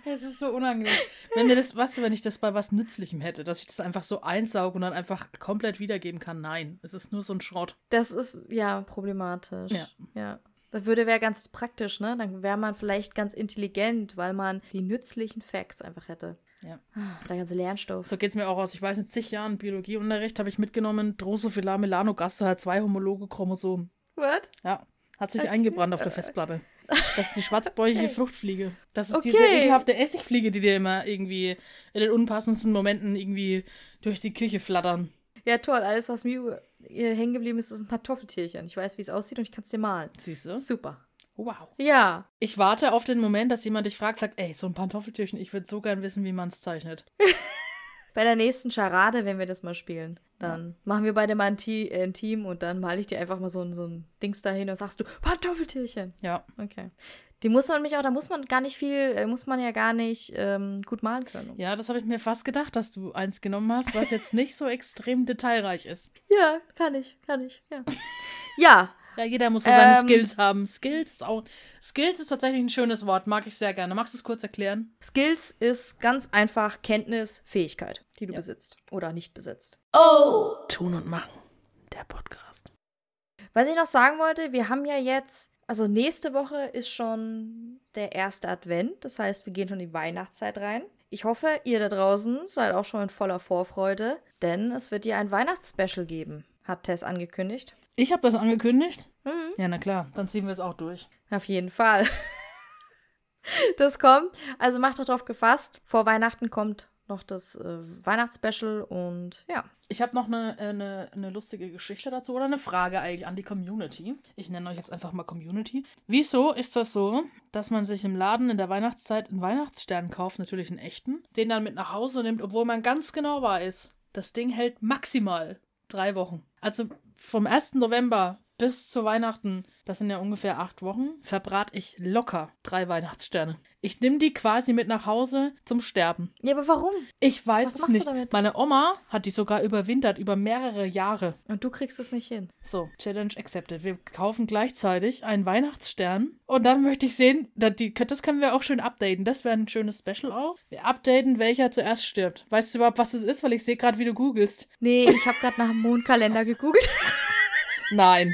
Es ist so unangenehm. Wenn mir das, weißt du, wenn ich das bei was Nützlichem hätte, dass ich das einfach so einsauge und dann einfach komplett wiedergeben kann. Nein, es ist nur so ein Schrott.
Das ist ja problematisch.
Ja.
ja. Das würde wäre ganz praktisch, ne? Dann wäre man vielleicht ganz intelligent, weil man die nützlichen Facts einfach hätte.
Ja.
Ah, Der ganze Lernstoff.
So geht es mir auch aus. Ich weiß, in zig Jahren Biologieunterricht habe ich mitgenommen, Drosophila melanogaster hat zwei homologe Chromosomen.
What?
Ja, hat sich eingebrannt auf der Festplatte. Das ist die schwarzbäuchige Fruchtfliege. Das ist diese
Okay.
ekelhafte Essigfliege, die dir immer irgendwie in den unpassendsten Momenten irgendwie durch die Küche flattern.
Ja, toll. Alles, was mir hängen geblieben ist, ist ein Kartoffeltierchen. Ich weiß, wie es aussieht und ich kann es dir malen.
Siehst du?
Super.
Wow.
Ja.
Ich warte auf den Moment, dass jemand dich fragt, sagt, ey, so ein Pantoffeltürchen, ich würde so gern wissen, wie man es zeichnet.
bei der nächsten Charade, wenn wir das mal spielen. Dann machen wir beide mal ein, Te äh, ein Team und dann male ich dir einfach mal so, ein- so ein Dings dahin und sagst du, Pantoffeltierchen.
Ja.
Okay. Die muss man mich auch, da muss man gar nicht viel, äh, muss man ja gar nicht ähm, gut malen können.
Ja, das habe ich mir fast gedacht, dass du eins genommen hast, was jetzt nicht so extrem detailreich ist.
Ja, kann ich, kann ich, ja. ja,
Ja, jeder muss so seine
Ähm.
Skills haben. Skills ist auch. Skills ist tatsächlich ein schönes Wort, mag ich sehr gerne. Magst du es kurz erklären?
Skills ist ganz einfach Kenntnis, Fähigkeit, die du besitzt oder nicht besitzt.
Oh! Tun und machen. Der Podcast.
Was ich noch sagen wollte, wir haben ja jetzt, also nächste Woche ist schon der erste Advent, das heißt, wir gehen schon in die Weihnachtszeit rein. Ich hoffe, ihr da draußen seid auch schon in voller Vorfreude, denn es wird ja ein Weihnachtsspecial geben, hat Tess angekündigt.
Ich habe das angekündigt.
Mhm.
Ja, na klar, dann ziehen wir es auch durch.
Auf jeden Fall. Das kommt. Also macht doch drauf gefasst. Vor Weihnachten kommt noch das äh, Weihnachtsspecial und ja.
Ich habe noch eine, äh, eine, eine lustige Geschichte dazu oder eine Frage eigentlich an die Community. Ich nenne euch jetzt einfach mal Community. Wieso ist das so, dass man sich im Laden in der Weihnachtszeit einen Weihnachtsstern kauft, natürlich einen echten, den dann mit nach Hause nimmt, obwohl man ganz genau weiß, das Ding hält maximal drei Wochen. Also vom 1. November bis zu Weihnachten, das sind ja ungefähr acht Wochen, verbrate ich locker drei Weihnachtssterne. Ich nehme die quasi mit nach Hause zum Sterben.
Ja, aber warum?
Ich weiß
Was
es
machst du
nicht.
damit?
Meine Oma hat die sogar überwintert über mehrere Jahre.
Und du kriegst es nicht hin.
So, Challenge accepted. Wir kaufen gleichzeitig einen Weihnachtsstern und dann möchte ich sehen, die, das können wir auch schön updaten. Das wäre ein schönes Special auch. Wir updaten, welcher zuerst stirbt. Weißt du überhaupt, was es ist? Weil ich sehe gerade, wie du googelst.
Nee, ich habe gerade nach dem Mondkalender gegoogelt.
Nein.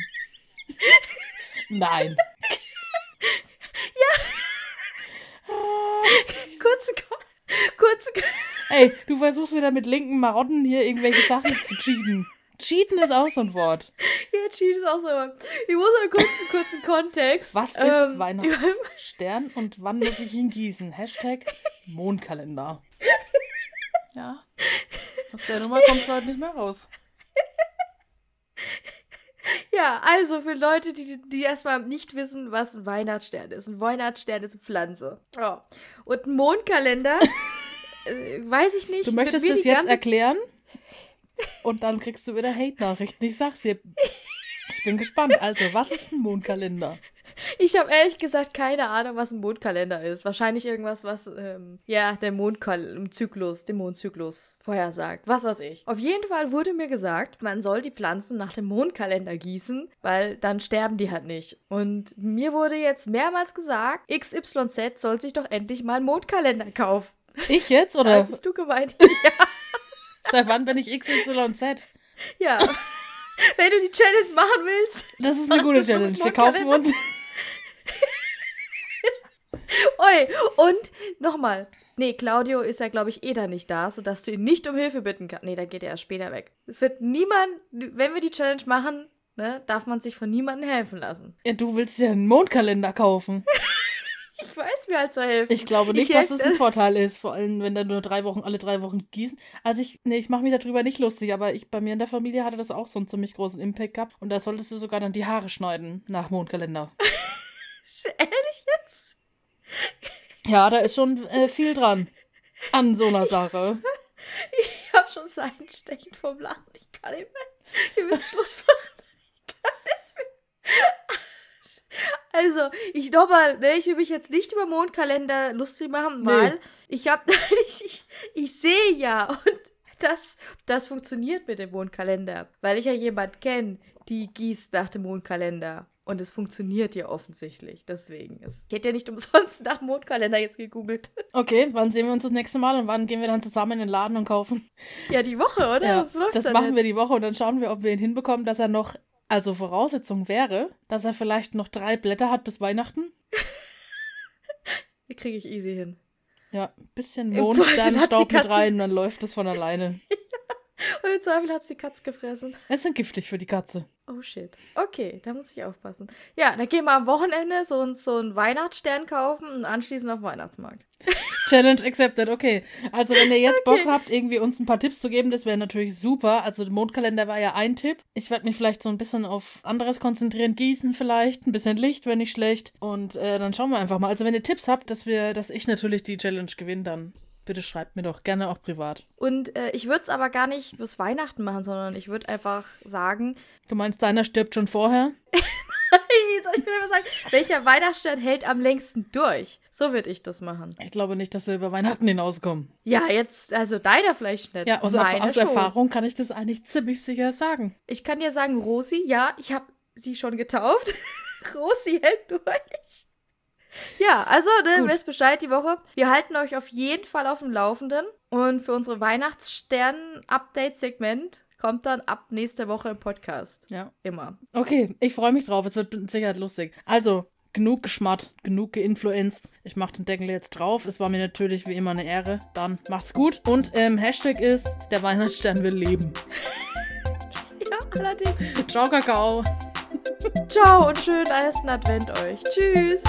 Nein.
kurze, kurze,
Ey, du versuchst wieder mit linken Marotten hier irgendwelche Sachen zu cheaten. Cheaten ist auch so ein Wort.
Ja, Cheat ist auch so. Ich muss mal kurz einen kurzen Kontext.
Was ist
ähm,
Weihnachtsstern und wann muss ich ihn gießen? Hashtag Mondkalender. Ja. Aus der Nummer kommst du heute nicht mehr raus.
Ja, also für Leute, die, die erstmal nicht wissen, was ein Weihnachtsstern ist. Ein Weihnachtsstern ist eine Pflanze. Ja. Und ein Mondkalender, äh, weiß ich nicht.
Du möchtest
die
jetzt erklären und dann kriegst du wieder Hate-Nachrichten. Ich sag's dir. Ich bin gespannt. Also, was ist ein Mondkalender?
Ich habe ehrlich gesagt keine Ahnung, was ein Mondkalender ist. Wahrscheinlich irgendwas, was ähm, ja der Mondzyklus, den Mondzyklus vorhersagt. Was weiß ich. Auf jeden Fall wurde mir gesagt, man soll die Pflanzen nach dem Mondkalender gießen, weil dann sterben die halt nicht. Und mir wurde jetzt mehrmals gesagt, XYZ soll sich doch endlich mal einen Mondkalender kaufen.
Ich jetzt
Da
oder
bist du gemeint?
seit wann bin ich XYZ?
ja. Wenn du die Challenge machen willst.
Das ist eine gute Challenge. Wir kaufen uns.
Oi, und nochmal. Nee, Claudio ist ja, glaube ich, eh da nicht da, sodass du ihn nicht um Hilfe bitten kannst. Nee, da geht er erst später weg. Es wird niemand, wenn wir die Challenge machen, ne, darf man sich von niemandem helfen lassen.
Ja, du willst ja einen Mondkalender kaufen.
Ich weiß mir halt zu helfen.
Ich glaube nicht,
Ich
dass es ein Vorteil ist, vor allem wenn da nur drei Wochen, alle drei Wochen gießen. Also ich, nee, ich mache mich darüber nicht lustig, aber ich, bei mir in der Familie hatte das auch so einen ziemlich großen Impact gehabt. Und da solltest du sogar dann die Haare schneiden nach Mondkalender.
Ehrlich?
Ja, da ist schon äh, viel dran an so einer Sache.
Ich hab schon Seitenstechen vom Lachen. Ich kann nicht mehr. Wir müssen Schluss machen. Ich kann nicht mehr. Also, ich nochmal, ne, ich will mich jetzt nicht über Mondkalender lustig machen,
Nee.
weil ich hab, ich, ich, ich sehe ja und das, das funktioniert mit dem Mondkalender, weil ich ja jemand kenne, die gießt nach dem Mondkalender. Und es funktioniert ja offensichtlich. Deswegen. ist- Ich hätte ja nicht umsonst nach Mondkalender jetzt gegoogelt.
Okay, wann sehen wir uns das nächste Mal und wann gehen wir dann zusammen in den Laden und kaufen?
Ja, die Woche, oder?
Ja, das
da
machen wir die Woche und dann schauen wir, ob wir ihn hinbekommen, dass er noch, also Voraussetzung wäre, dass er vielleicht noch drei Blätter hat bis Weihnachten.
Die kriege ich easy hin.
Ja, ein bisschen Mondsternstaub mit rein und dann läuft das von alleine.
Und im Zweifel hat es die Katze gefressen.
Es sind giftig für die Katze.
Oh shit. Okay, da muss ich aufpassen. Ja, dann gehen wir am Wochenende so, so einen Weihnachtsstern kaufen und anschließend auf den Weihnachtsmarkt.
Challenge accepted, okay. Also wenn ihr jetzt Bock
Okay.
habt, irgendwie uns ein paar Tipps zu geben, das wäre natürlich super. Also der Mondkalender war ja ein Tipp. Ich werde mich vielleicht so ein bisschen auf anderes konzentrieren, gießen vielleicht, ein bisschen Licht, wenn nicht schlecht. Und äh, dann schauen wir einfach mal. Also wenn ihr Tipps habt, dass wir, dass ich natürlich die Challenge gewinne, dann bitte schreibt mir doch gerne auch privat.
Und äh, ich würde es aber gar nicht bis Weihnachten machen, sondern ich würde einfach sagen,
Du meinst, deiner stirbt schon vorher?
soll ich mir einfach sagen, welcher Weihnachtsstern hält am längsten durch? So würde ich das machen.
Ich glaube nicht, dass wir über Weihnachten hinauskommen.
Ja, jetzt, also deiner vielleicht nicht.
Ja, aus,
meine
aus. Erfahrung kann ich das eigentlich ziemlich sicher sagen.
Ich kann dir sagen, Rosi, ja, ich habe sie schon getauft. Rosi hält durch. Ja, also, ne,
Gut.
wisst Bescheid die Woche. Wir halten euch auf jeden Fall auf dem Laufenden. Und für unsere Weihnachtsstern-Update-Segment kommt dann ab nächste Woche im Podcast.
Ja.
Immer.
Okay, ich freue mich drauf. Es wird mit Sicherheit lustig. Also, genug geschmatt, genug geinfluenced. Ich mache den Deckel jetzt drauf. Es war mir natürlich wie immer eine Ehre. Dann macht's gut. Und ähm, Hashtag ist, der Weihnachtsstern will leben.
Ja, allerdings.
Ciao, Kakao.
Ciao und schönen ersten Advent euch. Tschüss.